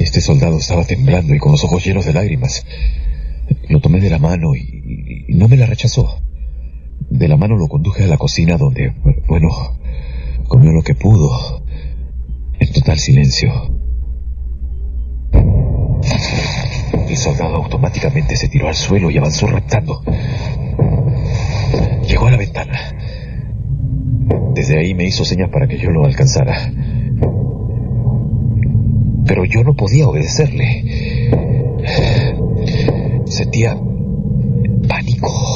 G: Este soldado estaba temblando y con los ojos llenos de lágrimas. Lo tomé de la mano y, y no me la rechazó. De la mano lo conduje a la cocina donde, bueno, comió lo que pudo, en total silencio. El soldado automáticamente se tiró al suelo y avanzó raptando. Llegó a la ventana. Desde ahí me hizo señas para que yo lo alcanzara. Pero yo no podía obedecerle. Sentía pánico.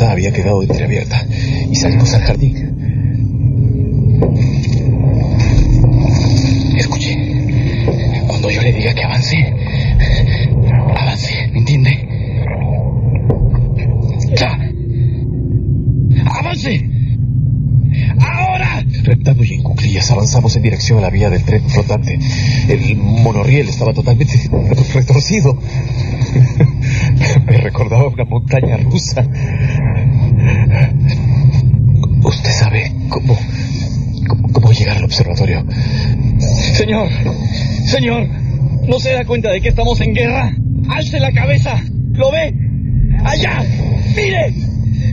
G: Casa había quedado entreabierta y salimos al jardín. Escuche, cuando yo le diga que avance, avance, ¿me entiende? ¡Ya! ¡Avance! ¡Ahora! Reptando y en cuclillas avanzamos en dirección a la vía del tren flotante. El monorriel estaba totalmente retorcido. Me recordaba una montaña rusa. Observatorio?
O: Señor, señor, ¿no se da cuenta de que estamos en guerra? ¡Alce la cabeza! ¿Lo ve? ¡Allá! ¡Mire!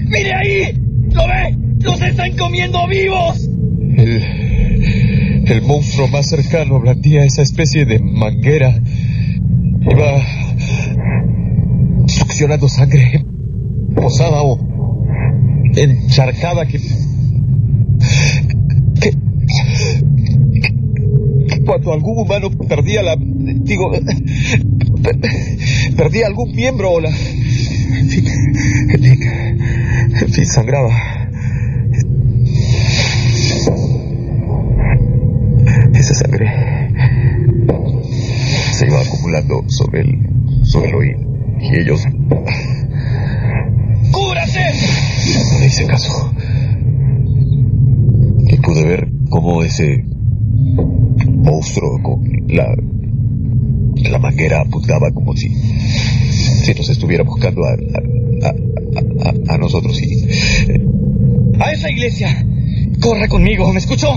O: ¡Mire ahí! ¿Lo ve? ¡Los están comiendo vivos!
G: El, el monstruo más cercano blandía esa especie de manguera. Iba succionando sangre posada o encharcada que cuando algún humano perdía la digo per- perdía algún miembro o la en fin, en fin, en fin, sangraba esa sangre se iba acumulando sobre el suelo y, y ellos
O: ¡Cúbrase!
G: no le hice caso. Y pude ver cómo ese monstruo con la, la manguera apuntaba como si, si nos estuviera buscando a, a, a- nosotros. Y,
O: ¡A esa iglesia! ¡Corra conmigo! ¿Me escuchó?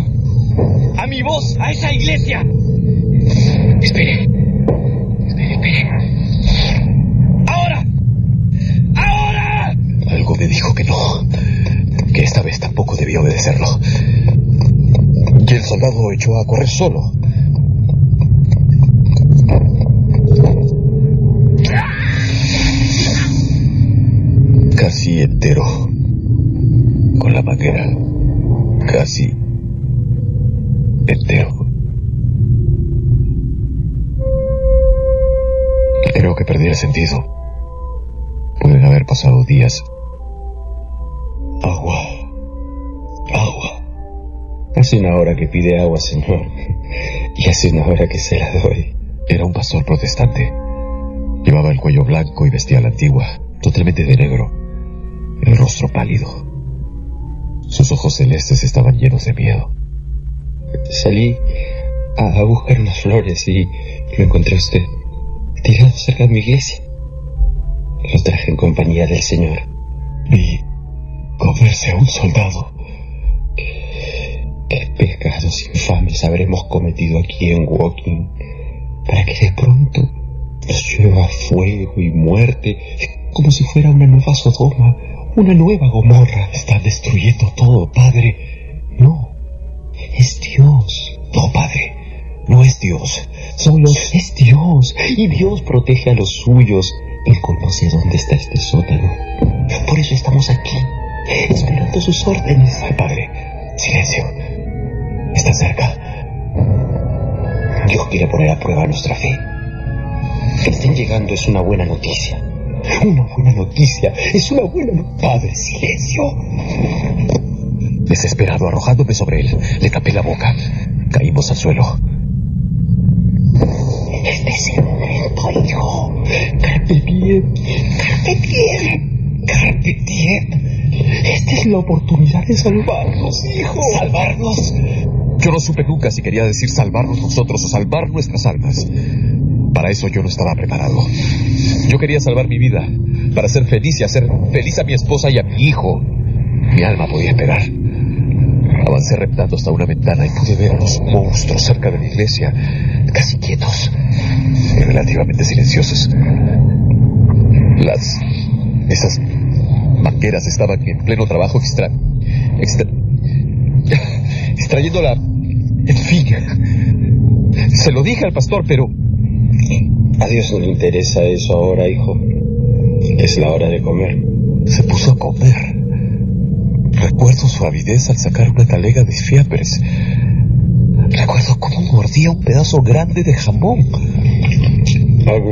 O: ¡A mi voz! ¡A esa iglesia!
G: Espere. Espere, espere.
O: ¡Ahora! ¡Ahora!
G: Algo me dijo que no, que esta vez tampoco debía obedecerlo. Y el soldado echó a correr solo. Casi entero.
J: Hace una hora que pide agua, señor. Y hace una hora que se la doy.
G: Era un pastor protestante. Llevaba el cuello blanco y vestía la antigua, totalmente de negro. El rostro pálido. Sus ojos celestes estaban llenos de miedo.
J: Salí a, buscar unas flores y lo encontré a usted tirado cerca de mi iglesia. Lo traje en compañía del Señor.
G: Y comerse a un soldado.
J: ¿Qué pecados infames habremos cometido aquí en Walking para que de pronto nos llueva fuego y muerte como si fuera una nueva Sodoma, una nueva Gomorra?
G: Están destruyendo todo, padre.
J: No, es Dios.
G: No, padre. No es Dios.
J: Solo es Dios. Y Dios protege a los suyos. Él conoce dónde está este sótano. Por eso estamos aquí, esperando sus órdenes.
G: Ay, padre. Silencio. Está cerca.
J: Dios quiere poner a prueba nuestra fe. Que estén llegando es una buena noticia. Una buena noticia. Es una buena noticia.
G: Padre, silencio. Desesperado, arrojándome sobre él, le tapé la boca. Caímos al suelo.
J: Este es el momento, hijo. Carpe diem. Carpe. Esta es la oportunidad de salvarnos, hijo.
G: ¿Salvarnos? Yo no supe nunca si quería decir salvarnos nosotros o salvar nuestras almas. Para eso yo no estaba preparado. Yo quería salvar mi vida, para ser feliz y hacer feliz a mi esposa y a mi hijo. Mi alma podía esperar. Avancé reptando hasta una ventana y pude ver a los monstruos cerca de la iglesia, casi quietos y relativamente silenciosos. Las... esas mangueras estaban en pleno trabajo extra... extra... extrayendo la... en fin... Se lo dije al pastor, pero...
J: A Dios no le interesa eso ahora, hijo. Es la hora de comer.
G: Se puso a comer. Recuerdo su avidez al sacar una talega de fiambres. Recuerdo cómo mordía un pedazo grande de jamón.
J: Algo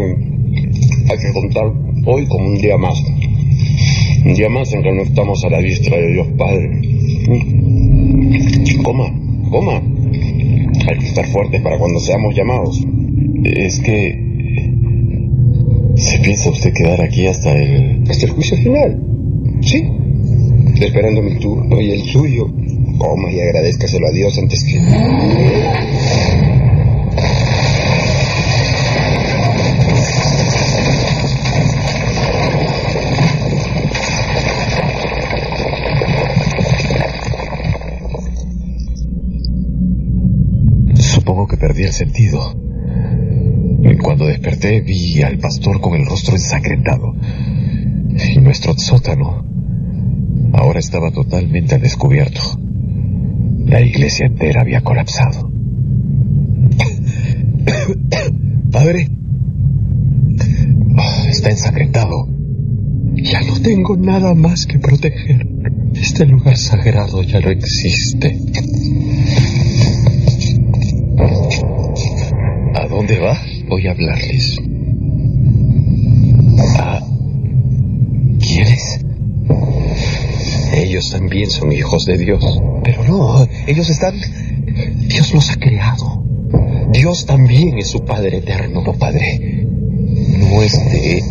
J: hay que contar hoy como un día más. Un día más en que no estamos a la diestra de Dios Padre. Coma, coma. Hay que estar fuertes para cuando seamos llamados.
G: Es que... ¿Se piensa usted quedar aquí hasta el...
J: Hasta el juicio final? Sí. Esperando mi turno y el suyo. Coma y agradezcaselo a Dios antes que...
G: sentido. Cuando desperté vi al pastor con el rostro ensangrentado. Y nuestro sótano ahora estaba totalmente al descubierto. La iglesia entera había colapsado. Padre, está ensangrentado.
J: Ya no tengo nada más que proteger. Este lugar sagrado ya no existe.
G: ¿A dónde va?
J: Voy a hablarles.
G: ¿A quiénes?
J: Ellos también son hijos de Dios. Pero no, ellos están... Dios los ha creado. Dios también es su Padre eterno.
G: No, padre. No este.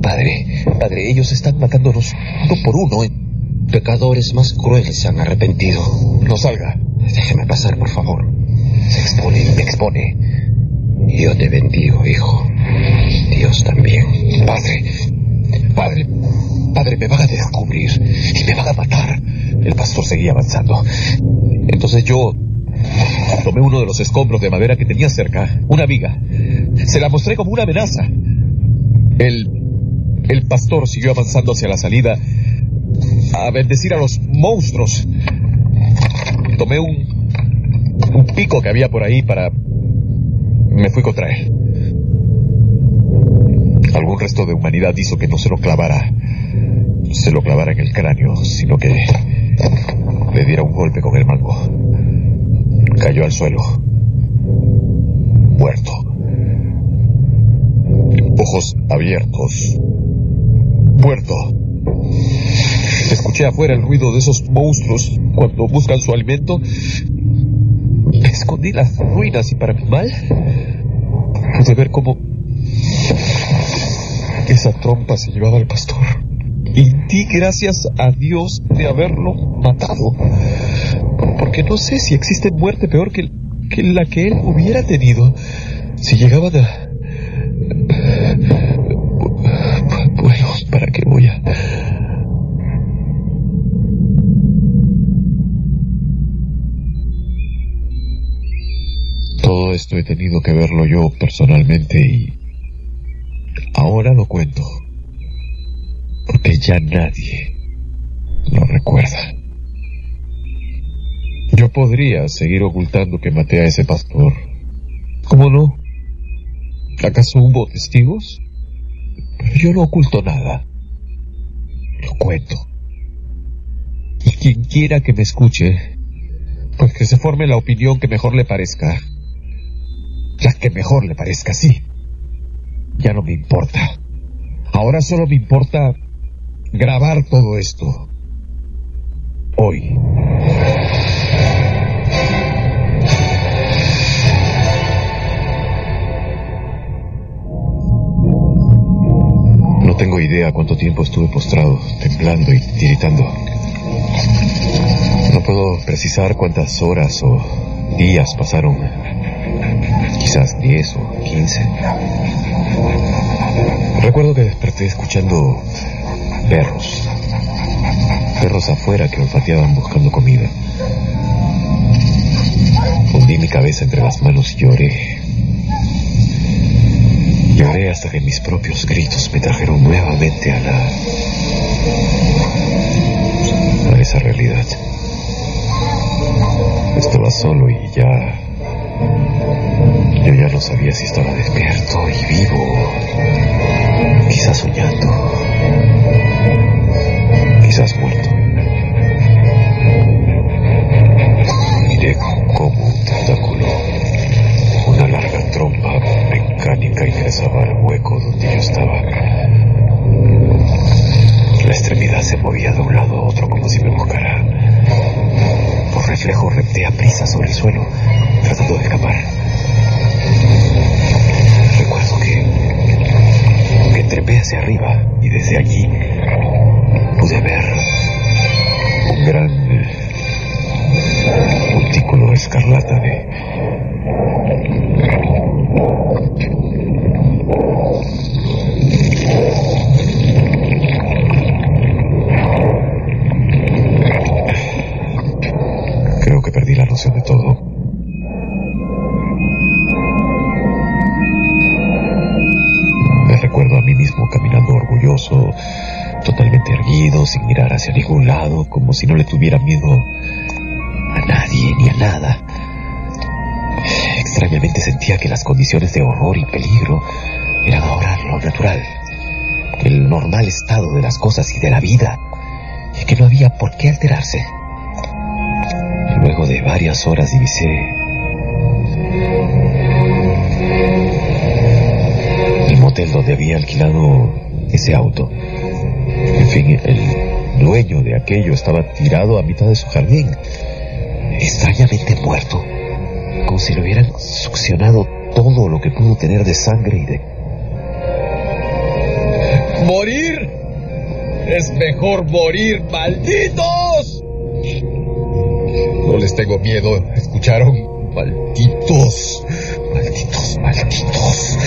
G: Padre, padre, ellos están matándonos uno por uno.
J: Pecadores más crueles se han arrepentido.
G: No salga.
J: Déjeme pasar, por favor.
G: Se expone, me expone.
J: Yo te bendigo, hijo. Dios también.
G: Padre, padre, padre, me van a descubrir y me van a matar. El pastor seguía avanzando. Entonces yo tomé uno de los escombros de madera que tenía cerca, una viga. Se la mostré como una amenaza. El, el pastor siguió avanzando hacia la salida a bendecir a los monstruos. Tomé un, un pico que había por ahí para... Me fui contra él. Algún resto de humanidad hizo que no se lo clavara. Se lo clavara en el cráneo, sino que le diera un golpe con el mango. Cayó al suelo. Muerto. Ojos abiertos. Muerto. Escuché afuera el ruido de esos monstruos cuando buscan su alimento. Escondí las ruinas y para mi mal pude ver cómo esa trompa se llevaba al pastor. Y di gracias a Dios de haberlo matado. Porque no sé si existe muerte peor que, que la que él hubiera tenido si llegaba de... esto he tenido que verlo yo personalmente y ahora lo cuento. Porque ya nadie lo recuerda. Yo podría seguir ocultando que maté a ese pastor. ¿Cómo no? ¿Acaso hubo testigos? Pero yo no oculto nada. Lo cuento. Y quien quiera que me escuche, pues que se forme la opinión que mejor le parezca. La que mejor le parezca, sí. Ya no me importa. Ahora solo me importa grabar todo esto. Hoy. No tengo idea cuánto tiempo estuve postrado, temblando y tiritando. No puedo precisar cuántas horas o días pasaron. Quizás 10 o 15. Recuerdo que desperté escuchando perros. Perros afuera que olfateaban buscando comida. Hundí mi cabeza entre las manos y lloré. Lloré hasta que mis propios gritos me trajeron nuevamente a la... a esa realidad. Estaba solo y ya... Yo ya no sabía si estaba despierto y vivo, quizás soñando, quizás muerto. Miré como un tentáculo, una larga trompa mecánica ingresaba al hueco donde yo estaba. La extremidad se movía de un lado a otro como si me buscara. Por reflejo repté a prisa sobre el suelo, tratando de escapar. Trepé hacia arriba y desde allí pude ver un gran montículo escarlata de... tuviera miedo a nadie ni a nada. Extrañamente sentía que las condiciones de horror y peligro eran ahora lo natural, el normal estado de las cosas y de la vida, y que no había por qué alterarse. Luego de varias horas divisé el motel donde había alquilado ese auto. En fin, el dueño de aquello estaba tirado a mitad de su jardín, extrañamente muerto, como si le hubieran succionado todo lo que pudo tener de sangre y de...
O: ¡Morir! Es mejor morir, malditos. No les tengo miedo, ¿escucharon? Malditos, malditos, malditos.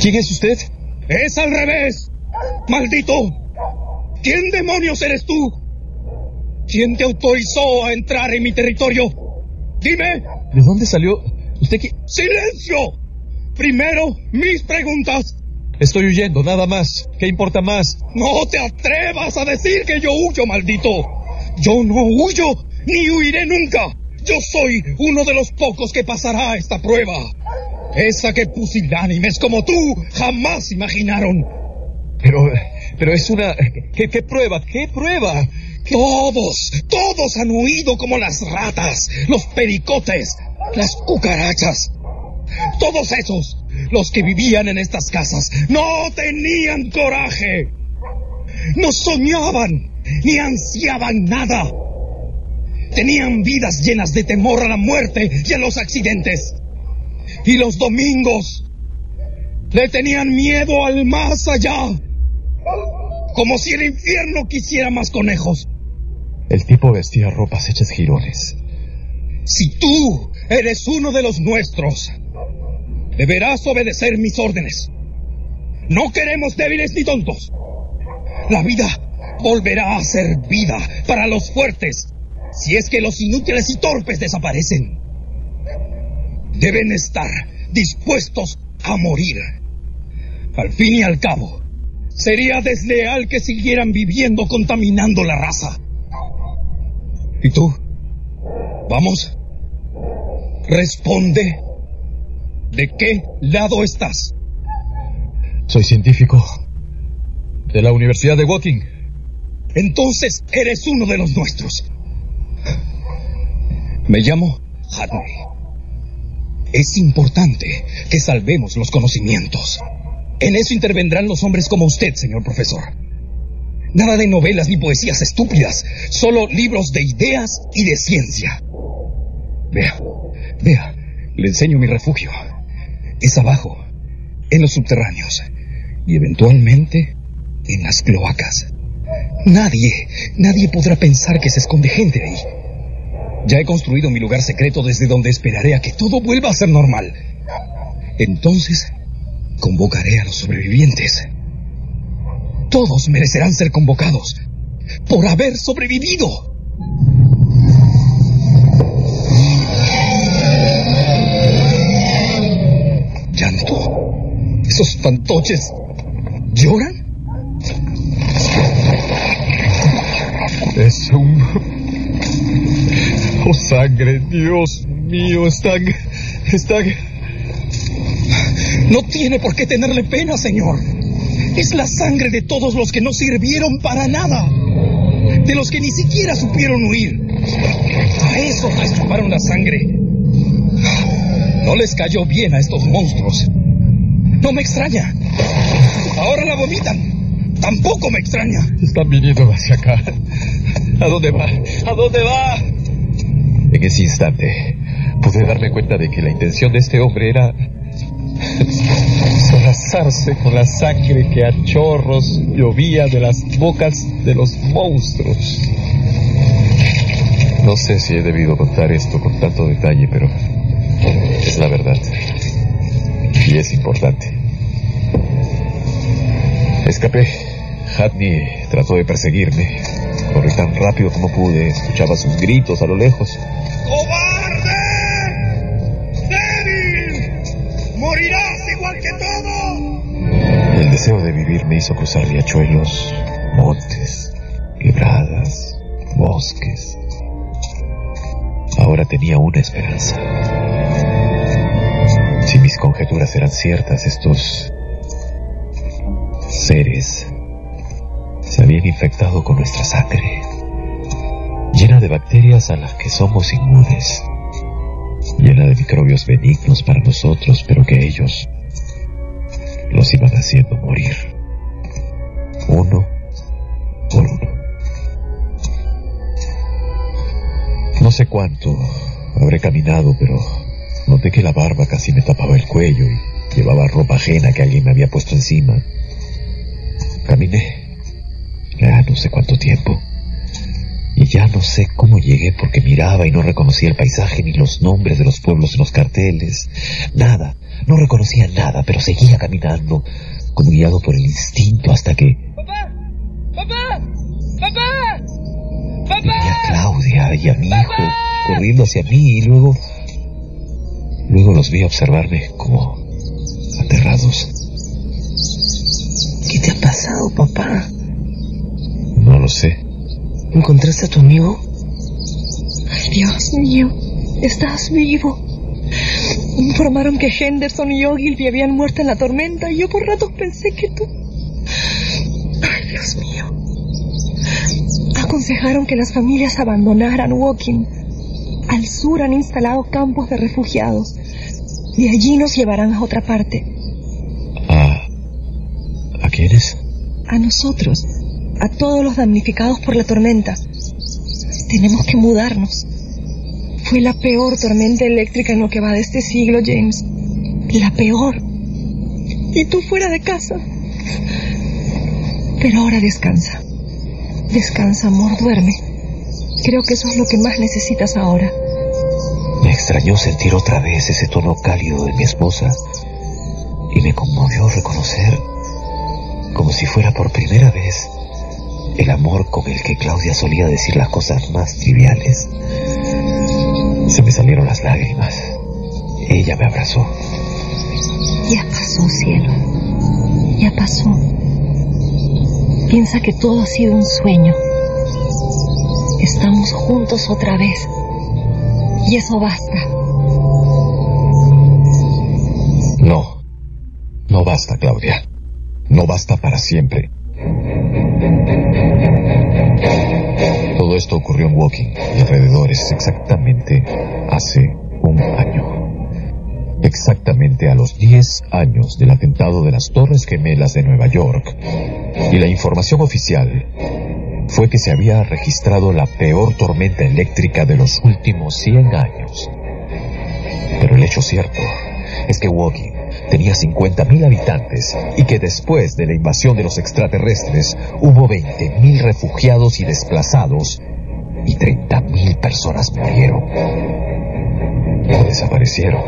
O: ¿Quién es usted?
K: Es al revés. Maldito. ¿Quién demonios eres tú? ¿Quién te autorizó a entrar en mi territorio? Dime.
O: ¿De dónde salió? ¿Usted qué?
K: ¡Silencio! Primero, mis preguntas.
O: Estoy huyendo, nada más. ¿Qué importa más?
K: No te atrevas a decir que yo huyo, maldito. Yo no huyo, ni huiré nunca. Yo soy uno de los pocos que pasará esta prueba. Esa que pusilánimes como tú jamás imaginaron.
O: Pero, pero es una... ¿Qué, prueba? ¿Qué prueba?
K: Todos, todos han huido como las ratas, los pericotes, las cucarachas. Todos esos, los que vivían en estas casas, no tenían coraje. No soñaban, ni ansiaban nada. Tenían vidas llenas de temor a la muerte y a los accidentes. Y los domingos le tenían miedo al más allá. Como si el infierno quisiera más conejos.
G: El tipo vestía ropas hechas jirones.
K: Si tú eres uno de los nuestros, deberás obedecer mis órdenes. No queremos débiles ni tontos. La vida volverá a ser vida para los fuertes si es que los inútiles y torpes desaparecen. Deben estar dispuestos a morir. Al fin y al cabo, sería desleal que siguieran viviendo contaminando la raza. ¿Y tú? Vamos. Responde. ¿De qué lado estás?
G: Soy científico.
O: De la Universidad de Woking.
K: Entonces eres uno de los nuestros. Me llamo Hadley. Es importante que salvemos los conocimientos. En eso intervendrán los hombres como usted, señor profesor. Nada de novelas ni poesías estúpidas, solo libros de ideas y de ciencia. Vea, vea, le enseño mi refugio. Es abajo, en los subterráneos y eventualmente en las cloacas. Nadie, nadie podrá pensar que se esconde gente ahí. Ya he construido mi lugar secreto desde donde esperaré a que todo vuelva a ser normal. Entonces, convocaré a los sobrevivientes. Todos merecerán ser convocados por haber sobrevivido. Llanto. Esos fantoches lloran.
O: Es un... Oh, sangre, Dios mío, están... están...
K: No tiene por qué tenerle pena, señor. Es la sangre de todos los que no sirvieron para nada. De los que ni siquiera supieron huir. A esos les la sangre. No les cayó bien a estos monstruos.
P: No me extraña. Ahora la vomitan. Tampoco me extraña.
G: Están viniendo hacia acá. ¿A dónde va? ¿A dónde va? En ese instante pude darme cuenta de que la intención de este hombre era solazarse con la sangre que a chorros llovía de las bocas de los monstruos. No sé si he debido contar esto con tanto detalle, pero es la verdad. Y es importante. Escapé. Hatney trató de perseguirme. Corrí tan rápido como pude. Escuchaba sus gritos a lo lejos.
K: ¡Cobarde! ¡Débil! ¡Morirás igual que todo!
G: El deseo de vivir me hizo cruzar riachuelos, montes, quebradas, bosques. Ahora tenía una esperanza. Si mis conjeturas eran ciertas, estos seres se habían infectado con nuestra sangre, llena de bacterias a las que somos inmunes, llena de microbios benignos para nosotros, pero que ellos los iban haciendo morir, uno por uno. No sé cuánto habré caminado, pero noté que la barba casi me tapaba el cuello y llevaba ropa ajena que alguien me había puesto encima. Caminé, ya no sé cuánto tiempo, y ya no sé cómo llegué porque miraba y no reconocía el paisaje ni los nombres de los pueblos en los carteles, nada, no reconocía nada, pero seguía caminando, como guiado por el instinto hasta que
K: ¡Papá! ¡Papá! ¡Papá!
G: vi a Claudia y a mi hijo corriendo hacia mí y luego... Luego los vi observarme como aterrados.
I: ¿Qué te ha pasado, papá?
G: No sé.
I: ¿Encontraste a tu amigo? Ay, Dios mío, estás vivo. Informaron que Henderson y Ogilvy habían muerto en la tormenta y yo por ratos pensé que tú... Ay, Dios mío. Aconsejaron que las familias abandonaran Woking. Al sur han instalado campos de refugiados. De allí nos llevarán a otra parte.
G: ¿A... ¿A quiénes?
I: A nosotros. A todos los damnificados por la tormenta. Tenemos que mudarnos. Fue la peor tormenta eléctrica en lo que va de este siglo, James. La peor. Y tú fuera de casa. Pero ahora descansa. Descansa, amor, duerme. Creo que eso es lo que más necesitas ahora.
G: Me extrañó sentir otra vez ese tono cálido de mi esposa y me conmovió reconocer, como si fuera por primera vez, el amor con el que Claudia solía decir las cosas más triviales. Se me salieron las lágrimas. Ella me abrazó.
I: Ya pasó, cielo. Ya pasó. Piensa que todo ha sido un sueño. Estamos juntos otra vez. Y eso basta.
G: No. No basta, Claudia. No basta para siempre. Esto ocurrió en Woking y alrededores exactamente hace un año. Exactamente a los 10 años del atentado de las Torres Gemelas de Nueva York. Y la información oficial fue que se había registrado la peor tormenta eléctrica de los últimos 100 años. Pero el hecho cierto es que Woking tenía 50.000 habitantes y que después de la invasión de los extraterrestres hubo 20.000 refugiados y desplazados y 30.000 personas murieron. O desaparecieron.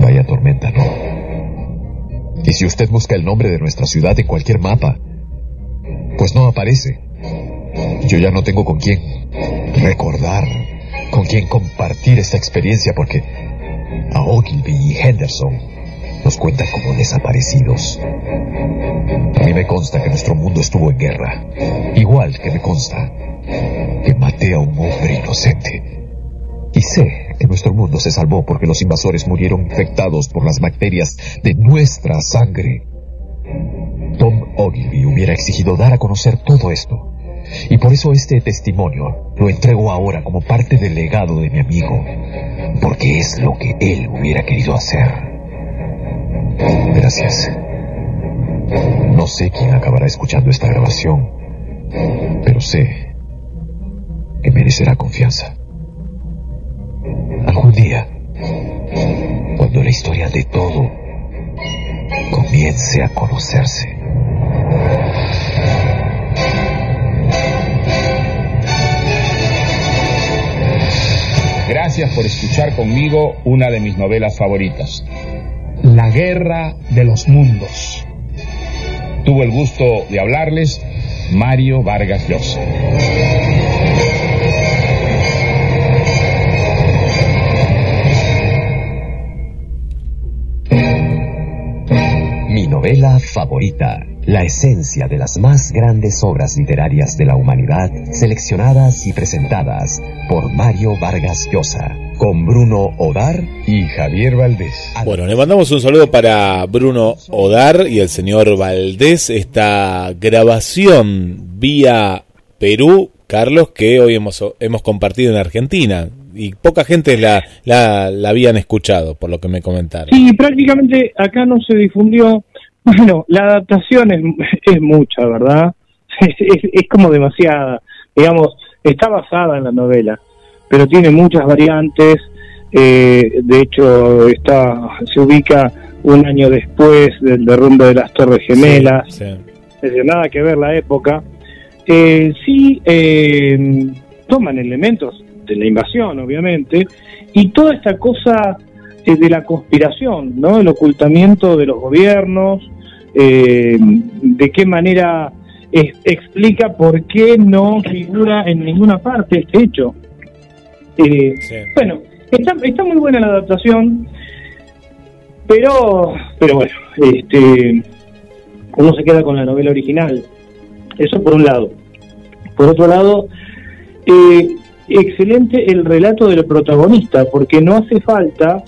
G: Vaya tormenta, ¿no? Y si usted busca el nombre de nuestra ciudad en cualquier mapa, pues no aparece. Yo ya no tengo con quién recordar, con quién compartir esta experiencia porque a Ogilvy y Henderson nos cuentan como desaparecidos. A mí me consta que nuestro mundo estuvo en guerra, igual que me consta que maté a un hombre inocente. Y sé que nuestro mundo se salvó porque los invasores murieron infectados por las bacterias de nuestra sangre. Tom Ogilvy hubiera exigido dar a conocer todo esto. Y por eso este testimonio lo entrego ahora como parte del legado de mi amigo, porque es lo que él hubiera querido hacer. Gracias. No sé quién acabará escuchando esta grabación, pero sé que merecerá confianza. Algún día, cuando la historia de todo comience a conocerse.
F: Gracias por escuchar conmigo una de mis novelas favoritas, La Guerra de los Mundos. Tuvo el gusto de hablarles Mario Vargas Llosa.
E: Mi novela favorita, la esencia de las más grandes obras literarias de la humanidad, seleccionadas y presentadas por Mario Vargas Llosa, con Bruno Odar y Javier Valdés.
B: Bueno, le mandamos un saludo para Bruno Odar y el señor Valdés. Esta grabación vía Perú, Carlos, que hoy hemos, hemos compartido en Argentina. Y poca gente la, la, la habían escuchado, por lo que me comentaron.
A: Sí, prácticamente acá no se difundió. Bueno, la adaptación es, es mucha, ¿verdad? Es, es, es como demasiada. Digamos, está basada en la novela, pero tiene muchas variantes. Eh, de hecho, está se ubica un año después del derrumbe de las Torres Gemelas.
B: Sí, sí.
A: Es decir, nada que ver la época. Eh, sí, eh, toman elementos de la invasión, obviamente, y toda esta cosa de la conspiración, ¿no? El ocultamiento de los gobiernos, eh, de qué manera es- explica por qué no figura en ninguna parte este hecho. Eh, Bueno, está, está muy buena la adaptación, pero, pero bueno, este, uno se queda con la novela original. Eso por un lado. Por otro lado, eh, excelente el relato del protagonista, porque no hace falta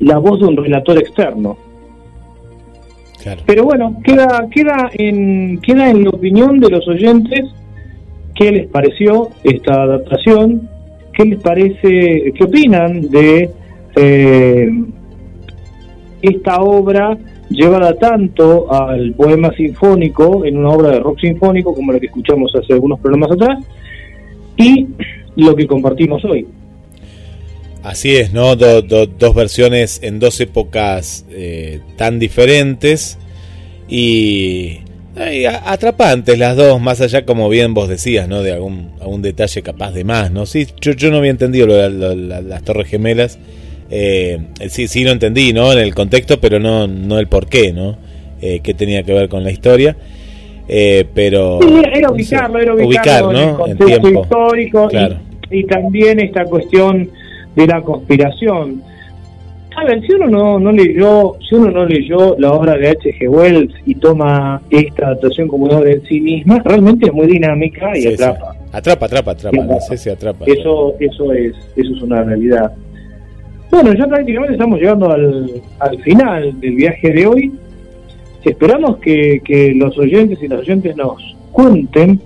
A: la voz de un relator externo. Pero bueno, queda, queda, en, queda en la opinión de los oyentes qué les pareció esta adaptación, qué les parece, qué opinan de eh, esta obra llevada tanto al poema sinfónico, en una obra de rock sinfónico como la que escuchamos hace algunos programas atrás, y lo que compartimos hoy.
B: Así es, ¿no? Do- do- dos versiones en dos épocas eh, tan diferentes y, y atrapantes las dos, más allá, como bien vos decías, ¿no? De algún, algún detalle capaz de más, ¿no? Sí, yo, yo no había entendido lo las Torres Gemelas. Eh, sí, sí lo entendí, ¿no? En el contexto, pero no, no el por qué, ¿no? Eh, qué tenía que ver con la historia. Eh, pero...
A: Sí, era, era
B: no sé,
A: ubicarlo, era
B: ubicar,
A: ubicarlo en el
B: ¿no? En
A: contexto
B: tiempo.
A: histórico y-
B: Claro.
A: y, también esta cuestión de la conspiración. A ver, si uno no, no leyó, si uno no leyó la obra de H.G. Wells y toma esta adaptación como una obra en sí misma, realmente es muy dinámica y
B: Sí, sí.
A: atrapa.
B: Atrapa, atrapa, atrapa.
A: Sí,
B: Sí, sí, atrapa.
A: Eso, eso es, eso es una realidad. Bueno, ya prácticamente estamos llegando al, al final del viaje de hoy. Esperamos que, que los oyentes y las oyentes nos cuenten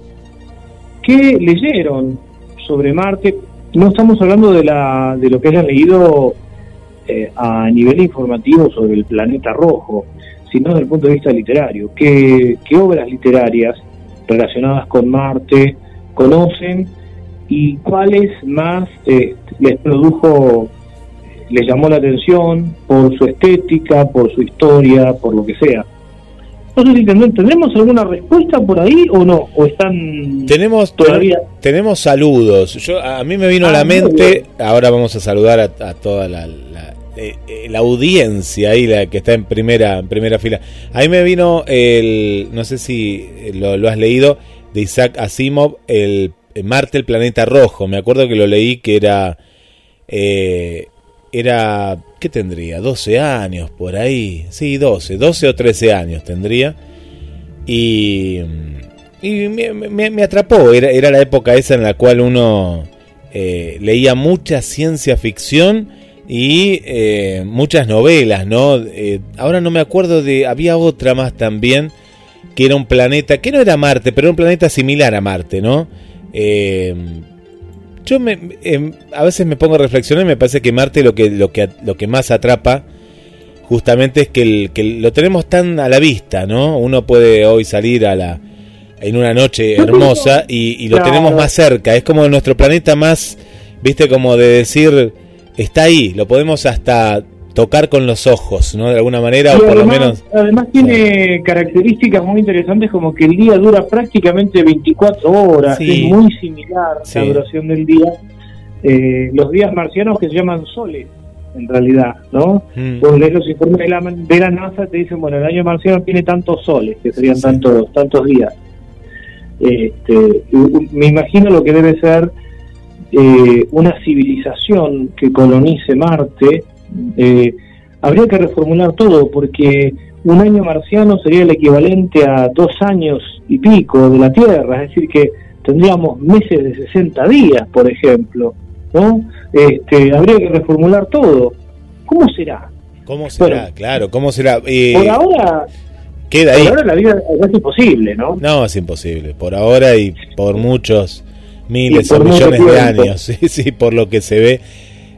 A: qué leyeron sobre Marte. No estamos hablando de, la, de lo que hayan leído eh, a nivel informativo sobre el planeta rojo, sino desde el punto de vista literario. ¿Qué, obras literarias relacionadas con Marte conocen y cuáles más eh, les produjo, les llamó la atención por su estética, por su historia, por lo que sea? Si tendremos, ¿tendremos alguna respuesta por ahí o no, o están
B: Tenemos
A: todavía...
B: tenemos saludos. Yo a mí me vino a
A: Ah,
B: la
A: muy
B: mente. Ahora vamos a saludar a, a toda la, la, eh, eh, la audiencia ahí, la que está en primera en primera fila. Ahí me vino el, no sé si lo, lo has leído de Isaac Asimov, el, el Marte, el planeta rojo. Me acuerdo que lo leí que era eh, era ¿qué tendría? 12 años por ahí. Sí, 12, 12 o 13 años tendría. Y y me, atrapó, era, era la época esa en la cual uno eh, leía mucha ciencia ficción y eh, muchas novelas, ¿no? Eh, ahora no me acuerdo de, había otra más también, que era un planeta, que no era Marte, pero era un planeta similar a Marte, ¿no? Yo me, em, a veces me pongo a reflexionar y me parece que Marte lo que, lo que, lo que más atrapa justamente es que, el, que lo tenemos tan a la vista, ¿no? Uno puede hoy salir a la en una noche hermosa y, y lo
A: Claro.
B: tenemos más cerca. Es como nuestro planeta más, viste, como de decir, está ahí, lo podemos hasta tocar con los ojos, ¿no? De alguna manera,
A: Y
B: o por lo menos...
A: además tiene características muy interesantes como que el día dura prácticamente 24 horas,
B: Sí.
A: es muy similar
B: Sí.
A: la duración del día. Eh, los días marcianos que se llaman soles, en realidad, ¿no?
B: Mm.
A: Vos lees los informes de la, de la NASA, te dicen, bueno, el año marciano tiene tantos soles, que serían tantos, tantos días. Este, me imagino lo que debe ser eh, una civilización que colonice Marte. Eh, habría que reformular todo, porque un año marciano sería el equivalente a dos años y pico de la Tierra, es decir, que tendríamos meses de 60 días, por ejemplo. ¿no? Este, habría que reformular todo. ¿Cómo será?
B: ¿Cómo será? claro, ¿cómo será? Eh,
A: Por ahora,
B: queda ahí.
A: por ahora la vida es imposible, ¿no?
B: No, es imposible. Por ahora y por muchos miles
A: por
B: o millones de años. Sí, sí, por lo que se ve.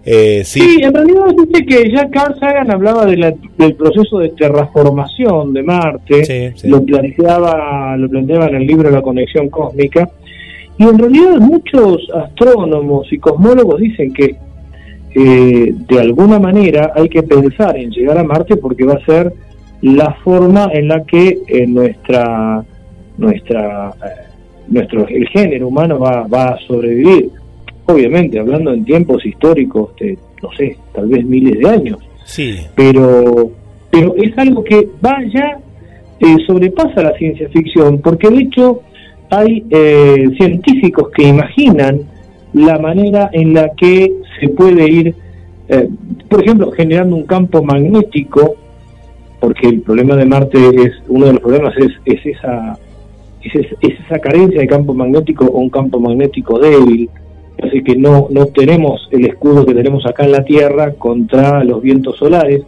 B: Eh, sí,
A: Sí, en realidad dice que ya Carl Sagan hablaba de la- del proceso de terraformación de Marte, lo planteaba, lo planteaba en el libro La conexión cósmica, y en realidad muchos astrónomos y cosmólogos dicen que eh, de alguna manera hay que pensar en llegar a Marte porque va a ser la forma en la que eh, nuestra nuestra eh, nuestro el género humano va, va a sobrevivir obviamente hablando en tiempos históricos de no sé tal vez miles de años
B: sí.
A: pero pero es algo que va ya eh, sobrepasa la ciencia ficción porque de hecho hay eh, científicos que imaginan la manera en la que se puede ir eh, por ejemplo generando un campo magnético porque el problema de Marte es uno de los problemas es, es esa es, es- es esa carencia de campo magnético o un campo magnético débil así que no no tenemos el escudo que tenemos acá en la Tierra contra los vientos solares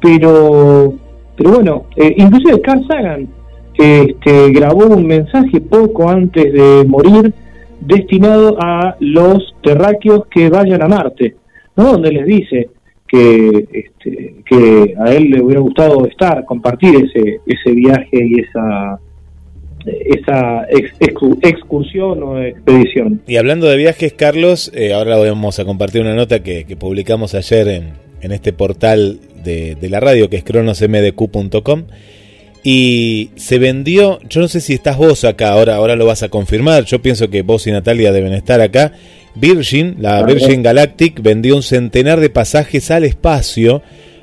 A: pero pero bueno eh, inclusive Carl Sagan este, grabó un mensaje poco antes de morir destinado a los terráqueos que vayan a Marte ¿no? donde les dice que este, que a él le hubiera gustado estar compartir ese ese viaje y esa esa ex- excu- excursión o expedición
B: Y hablando de viajes, Carlos, eh, ahora vamos a compartir una nota que, que publicamos ayer en, en este portal de, de la radio que es cronosmdq.com y se vendió, yo no sé si estás vos acá, ahora, ahora lo vas a confirmar, yo pienso que vos y Natalia deben estar acá. Virgin, la. Virgin Galactic, vendió un centenar de pasajes al espacio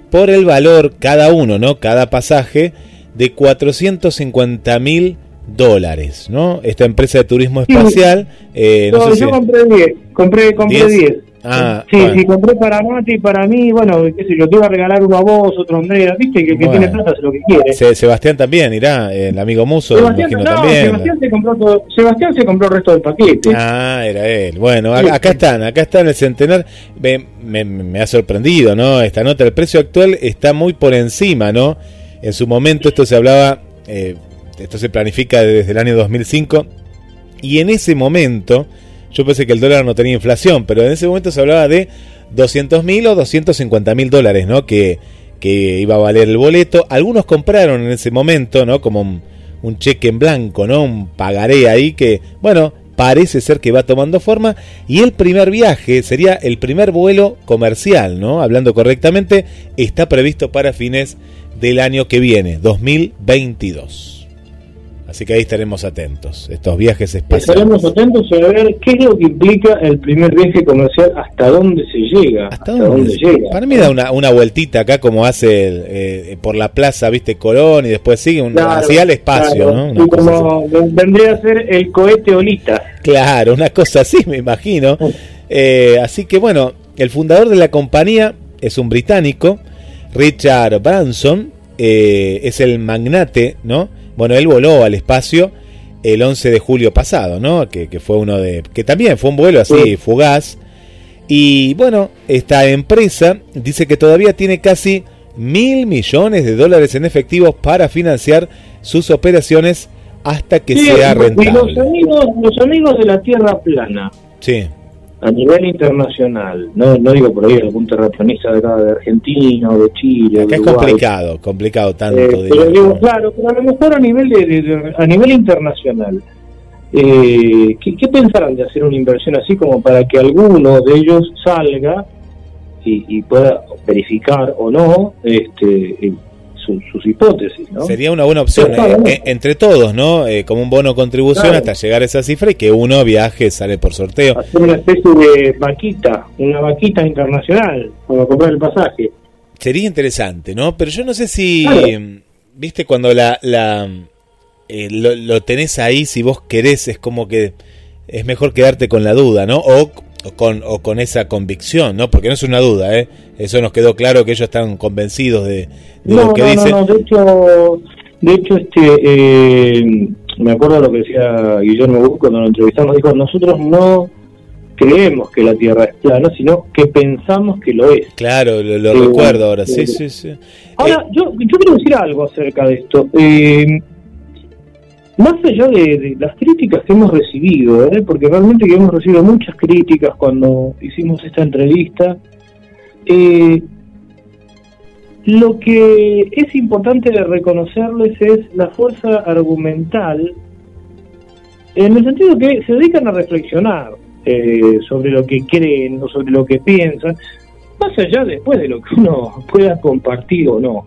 B: por el valor, cada uno, ¿no? Cada pasaje, de 450 mil dólares, ¿no? Esta empresa de turismo espacial, eh, no
A: No,
B: sé
A: yo
B: si...
A: compré 10, compré, compré
B: ¿Diez?
A: 10.
B: Ah,
A: sí,
B: bueno.
A: sí, compré para Mati para mí, bueno, qué sé yo, te iba a regalar uno a vos, otro a Andrea, viste, que el que
B: Bueno.
A: tiene plata hace lo que quiere.
B: Se- Sebastián también irá, el amigo Muso,
A: Sebastián, no,
B: también.
A: Sebastián se compró todo, Sebastián se compró el resto del paquete.
B: Ah, era él. Bueno, acá están, acá están el centenar. Me, me- me ha sorprendido, ¿no? Esta nota, el precio actual está muy por encima, ¿no? En su momento esto se hablaba, eh, esto se planifica desde el año 2005, y en ese momento, yo pensé que el dólar no tenía inflación, pero en ese momento se hablaba de 200 mil o 250 mil dólares, ¿no? Que, que iba a valer el boleto. Algunos compraron en ese momento, ¿no? Como un, un cheque en blanco, ¿no? Un pagaré ahí que, bueno, parece ser que va tomando forma. Y el primer viaje sería el primer vuelo comercial, ¿no? Hablando correctamente, está previsto para fines del año que viene, 2022. Así que ahí estaremos atentos, estos viajes espaciales.
A: Estaremos atentos a ver qué es lo que implica el primer viaje comercial, hasta dónde se llega. Hasta, dónde llega.
B: Para mí da una, una vueltita acá como hace el, eh, por la plaza, viste, Colón y después sigue un,
A: Claro,
B: así al espacio,
A: claro.
B: ¿no?
A: Como vendría a ser el cohete Olita.
B: Claro, una cosa así me imagino. Eh, así que bueno, el fundador de la compañía es un británico, Richard Branson, eh, es el magnate, ¿no? Bueno, él voló al espacio el 11 de julio pasado, ¿no? Que, que fue uno de... que también fue un vuelo así fugaz. Y bueno, esta empresa dice que todavía tiene casi mil millones de dólares en efectivos para financiar sus operaciones hasta que
A: Sí,
B: sea
A: y los
B: rentable.
A: amigos, los amigos de la Tierra plana,
B: Sí.
A: A nivel internacional, no, no digo por ahí algún terraplanista de acá de Argentina o de Chile.
B: Acá es complicado, complicado tanto.
A: Eh, pero digo, claro, pero a lo mejor a nivel, de, a nivel internacional, eh, ¿qué, ¿qué, pensarán de hacer una inversión así como para que alguno de ellos salga y, y pueda verificar o no este, sus hipótesis. ¿no?
B: Sería una buena opción eh, eh, entre todos, ¿no? Eh, como un bono contribución hasta llegar a esa cifra y que uno viaje, sale por sorteo.
A: Hacer una especie de vaquita, una vaquita internacional, para comprar el pasaje.
B: Sería interesante, ¿no? Pero yo no sé si, viste, cuando la, la lo, lo tenés ahí, si vos querés, es como que es mejor quedarte con la duda, ¿no? O o con, o con esa convicción, ¿no? Porque no es una duda, ¿eh? Eso nos quedó claro que ellos están convencidos de, lo que no, dicen.
A: No, de hecho, de hecho este, eh, me acuerdo lo que decía Guillermo Buch cuando lo entrevistamos, dijo, nosotros no creemos que la Tierra es plana, sino que pensamos que lo es.
B: Claro, lo, eh, recuerdo ahora, sí, sí, sí.
A: Ahora, yo, yo quiero decir algo acerca de esto. Eh, más allá de, las críticas que hemos recibido, ¿eh? porque realmente que hemos recibido muchas críticas cuando hicimos esta entrevista, eh, lo que es importante reconocerles es la fuerza argumental, en el sentido que se dedican a reflexionar eh, sobre lo que creen o sobre lo que piensan, más allá después de lo que uno pueda compartir o no.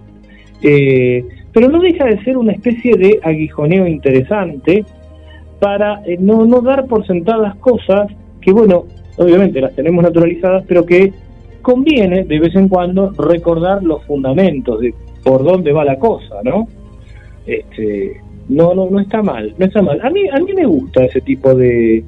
A: Eh, pero no deja de ser una especie de aguijoneo interesante para eh, no, no dar por sentadas cosas que, bueno, obviamente las tenemos naturalizadas, pero que conviene de vez en cuando recordar los fundamentos de por dónde va la cosa, ¿no? Este, no, no, no está mal, no está mal. A mí, a mí me gusta ese tipo de,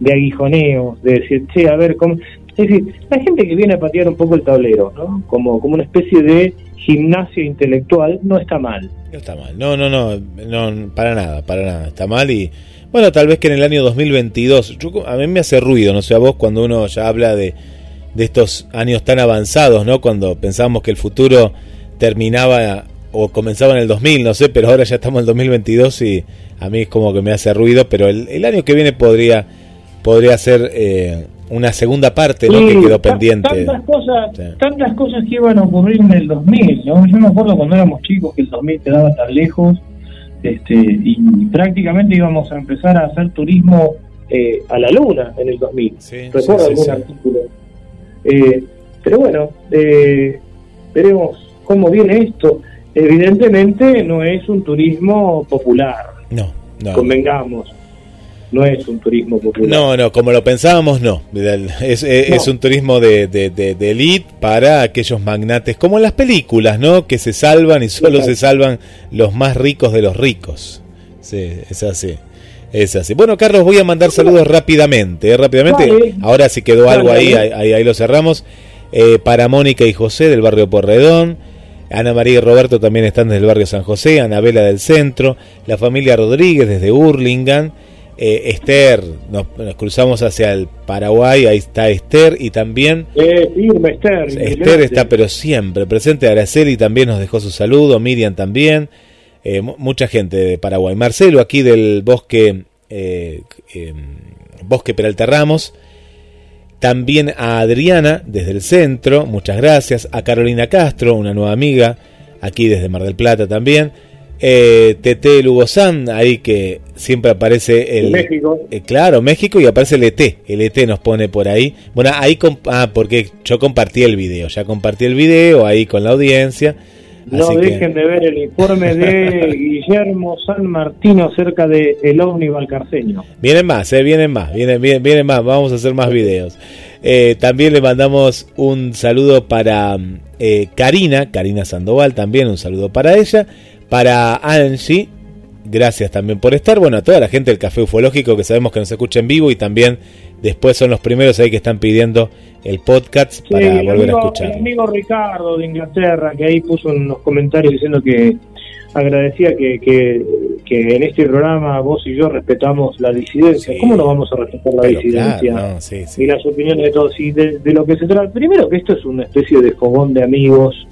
A: de aguijoneos, de decir, che, a ver, cómo... es decir, la gente que viene a patear un poco el tablero, ¿no? Como, como una especie de gimnasio intelectual no está mal.
B: No está mal, no, no, no, no, para nada, para nada, está mal y bueno, tal vez que en el año 2022, a mí me hace ruido, no sé a vos, cuando uno ya habla de, de estos años tan avanzados, ¿no? Cuando pensamos que el futuro terminaba o comenzaba en el 2000, no sé, pero ahora ya estamos en el 2022 y a mí es como que me hace ruido, pero el, el año que viene podría, podría ser eh, una segunda parte ¿no? que quedó pendiente.
A: Tantas cosas, tantas cosas que iban a ocurrir en el 2000, ¿no? Yo me acuerdo cuando éramos chicos que el 2000 quedaba tan lejos este, y, prácticamente íbamos a empezar a hacer turismo eh, a la luna en el 2000. Recuerdo algún artículo. Eh, pero bueno, eh, veremos cómo viene esto. Evidentemente no es un turismo popular.
B: No, no.
A: Convengamos no es un turismo popular.
B: No, no, como lo pensábamos, no. Es, es, un turismo de, de, de, elite para aquellos magnates, como en las películas, ¿no? Que se salvan y solo se salvan los más ricos de los ricos. Sí, es así. Es así. Bueno, Carlos, voy a mandar saludos rápidamente. ¿eh? Rápidamente. Ahora si quedó algo ahí, ahí, ahí, lo cerramos. Eh, para Mónica y José del barrio Porredón. Ana María y Roberto también están desde el barrio San José. Anabela del centro. La familia Rodríguez desde Hurlingham. Eh, Esther, nos, cruzamos hacia el Paraguay, ahí está Esther y también...
A: Eh, firme Esther.
B: Esther está pero siempre presente, Araceli también nos dejó su saludo, Miriam también, eh, mucha gente de Paraguay. Marcelo aquí del bosque, em, bosque Peralta Ramos, también a Adriana desde el centro, muchas gracias, a Carolina Castro, una nueva amiga, aquí desde Mar del Plata también eh, TT Lugosán, ahí que siempre aparece el...
A: México.
B: Eh, claro, México y aparece el ET, el ET nos pone por ahí. Bueno, ahí, ah, porque yo compartí el video, ya compartí el video ahí con la audiencia.
A: No dejen de ver el informe de Guillermo San Martino acerca de el ovni valcarceño.
B: Vienen más, eh, vienen más, vienen, vienen, más, vamos a hacer más videos. Eh, también le mandamos un saludo para eh, Karina, Karina Sandoval también, un saludo para ella. Para Angie, gracias también por estar. Bueno, a toda la gente del Café Ufológico que sabemos que nos escucha en vivo y también después son los primeros ahí que están pidiendo el podcast para volver a escuchar.
A: El amigo Ricardo de Inglaterra que ahí puso unos comentarios diciendo que agradecía que, que, en este programa vos y yo respetamos la disidencia. ¿Cómo no vamos a respetar la disidencia y las opiniones de todos? Y de, de, lo que se trata, primero que esto es una especie de fogón de amigos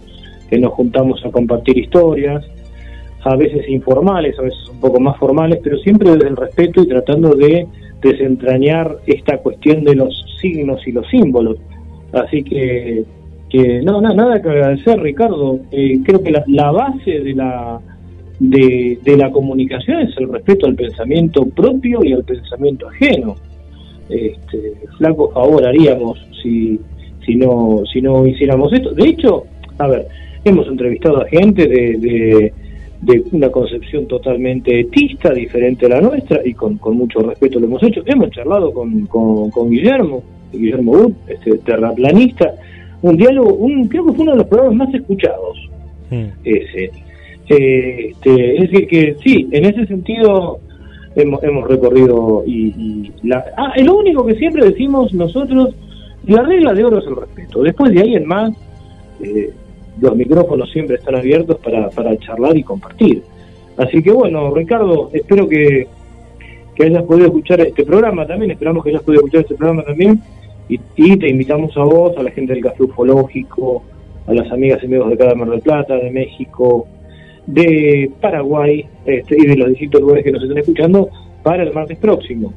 A: que nos juntamos a compartir historias a veces informales, a veces un poco más formales, pero siempre desde el respeto y tratando de desentrañar esta cuestión de los signos y los símbolos. Así que, que no, nada que agradecer, Ricardo. Eh, creo que la, la, base de la, de, la comunicación es el respeto al pensamiento propio y al pensamiento ajeno. Este, flaco favor haríamos si, si, no, si no hiciéramos esto. De hecho, a ver, hemos entrevistado a gente de una concepción totalmente etista, diferente a la nuestra, y con, con mucho respeto lo hemos hecho. Hemos charlado con, con, Guillermo, Guillermo Wood, este terraplanista, un diálogo, un, creo que fue uno de los programas más escuchados. Hmm. Ese. Eh, este, es decir, que sí, en ese sentido hemos, hemos recorrido y, la, ah, lo único que siempre decimos nosotros, la regla de oro es el respeto. Después de ahí en más, eh, los micrófonos siempre están abiertos para, para charlar y compartir. Así que bueno, Ricardo, espero que, que hayas podido escuchar este programa también, esperamos que hayas podido escuchar este programa también y, te invitamos a vos, a la gente del Café Ufológico, a las amigas y amigos de cada Mar del Plata, de México, de Paraguay este, y de los distintos lugares que nos están escuchando para el martes próximo.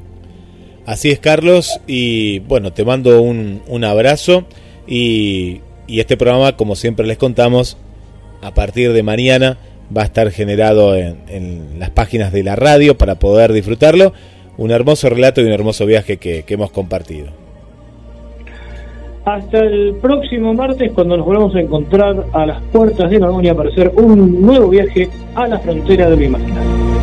B: Así es, Carlos, y bueno, te mando un, un abrazo y y este programa, como siempre les contamos, a partir de mañana va a estar generado en, las páginas de la radio para poder disfrutarlo. Un hermoso relato y un hermoso viaje que, hemos compartido.
A: Hasta el próximo martes cuando nos volvamos a encontrar a las puertas de Magonia para hacer un nuevo viaje a la frontera de lo imaginario.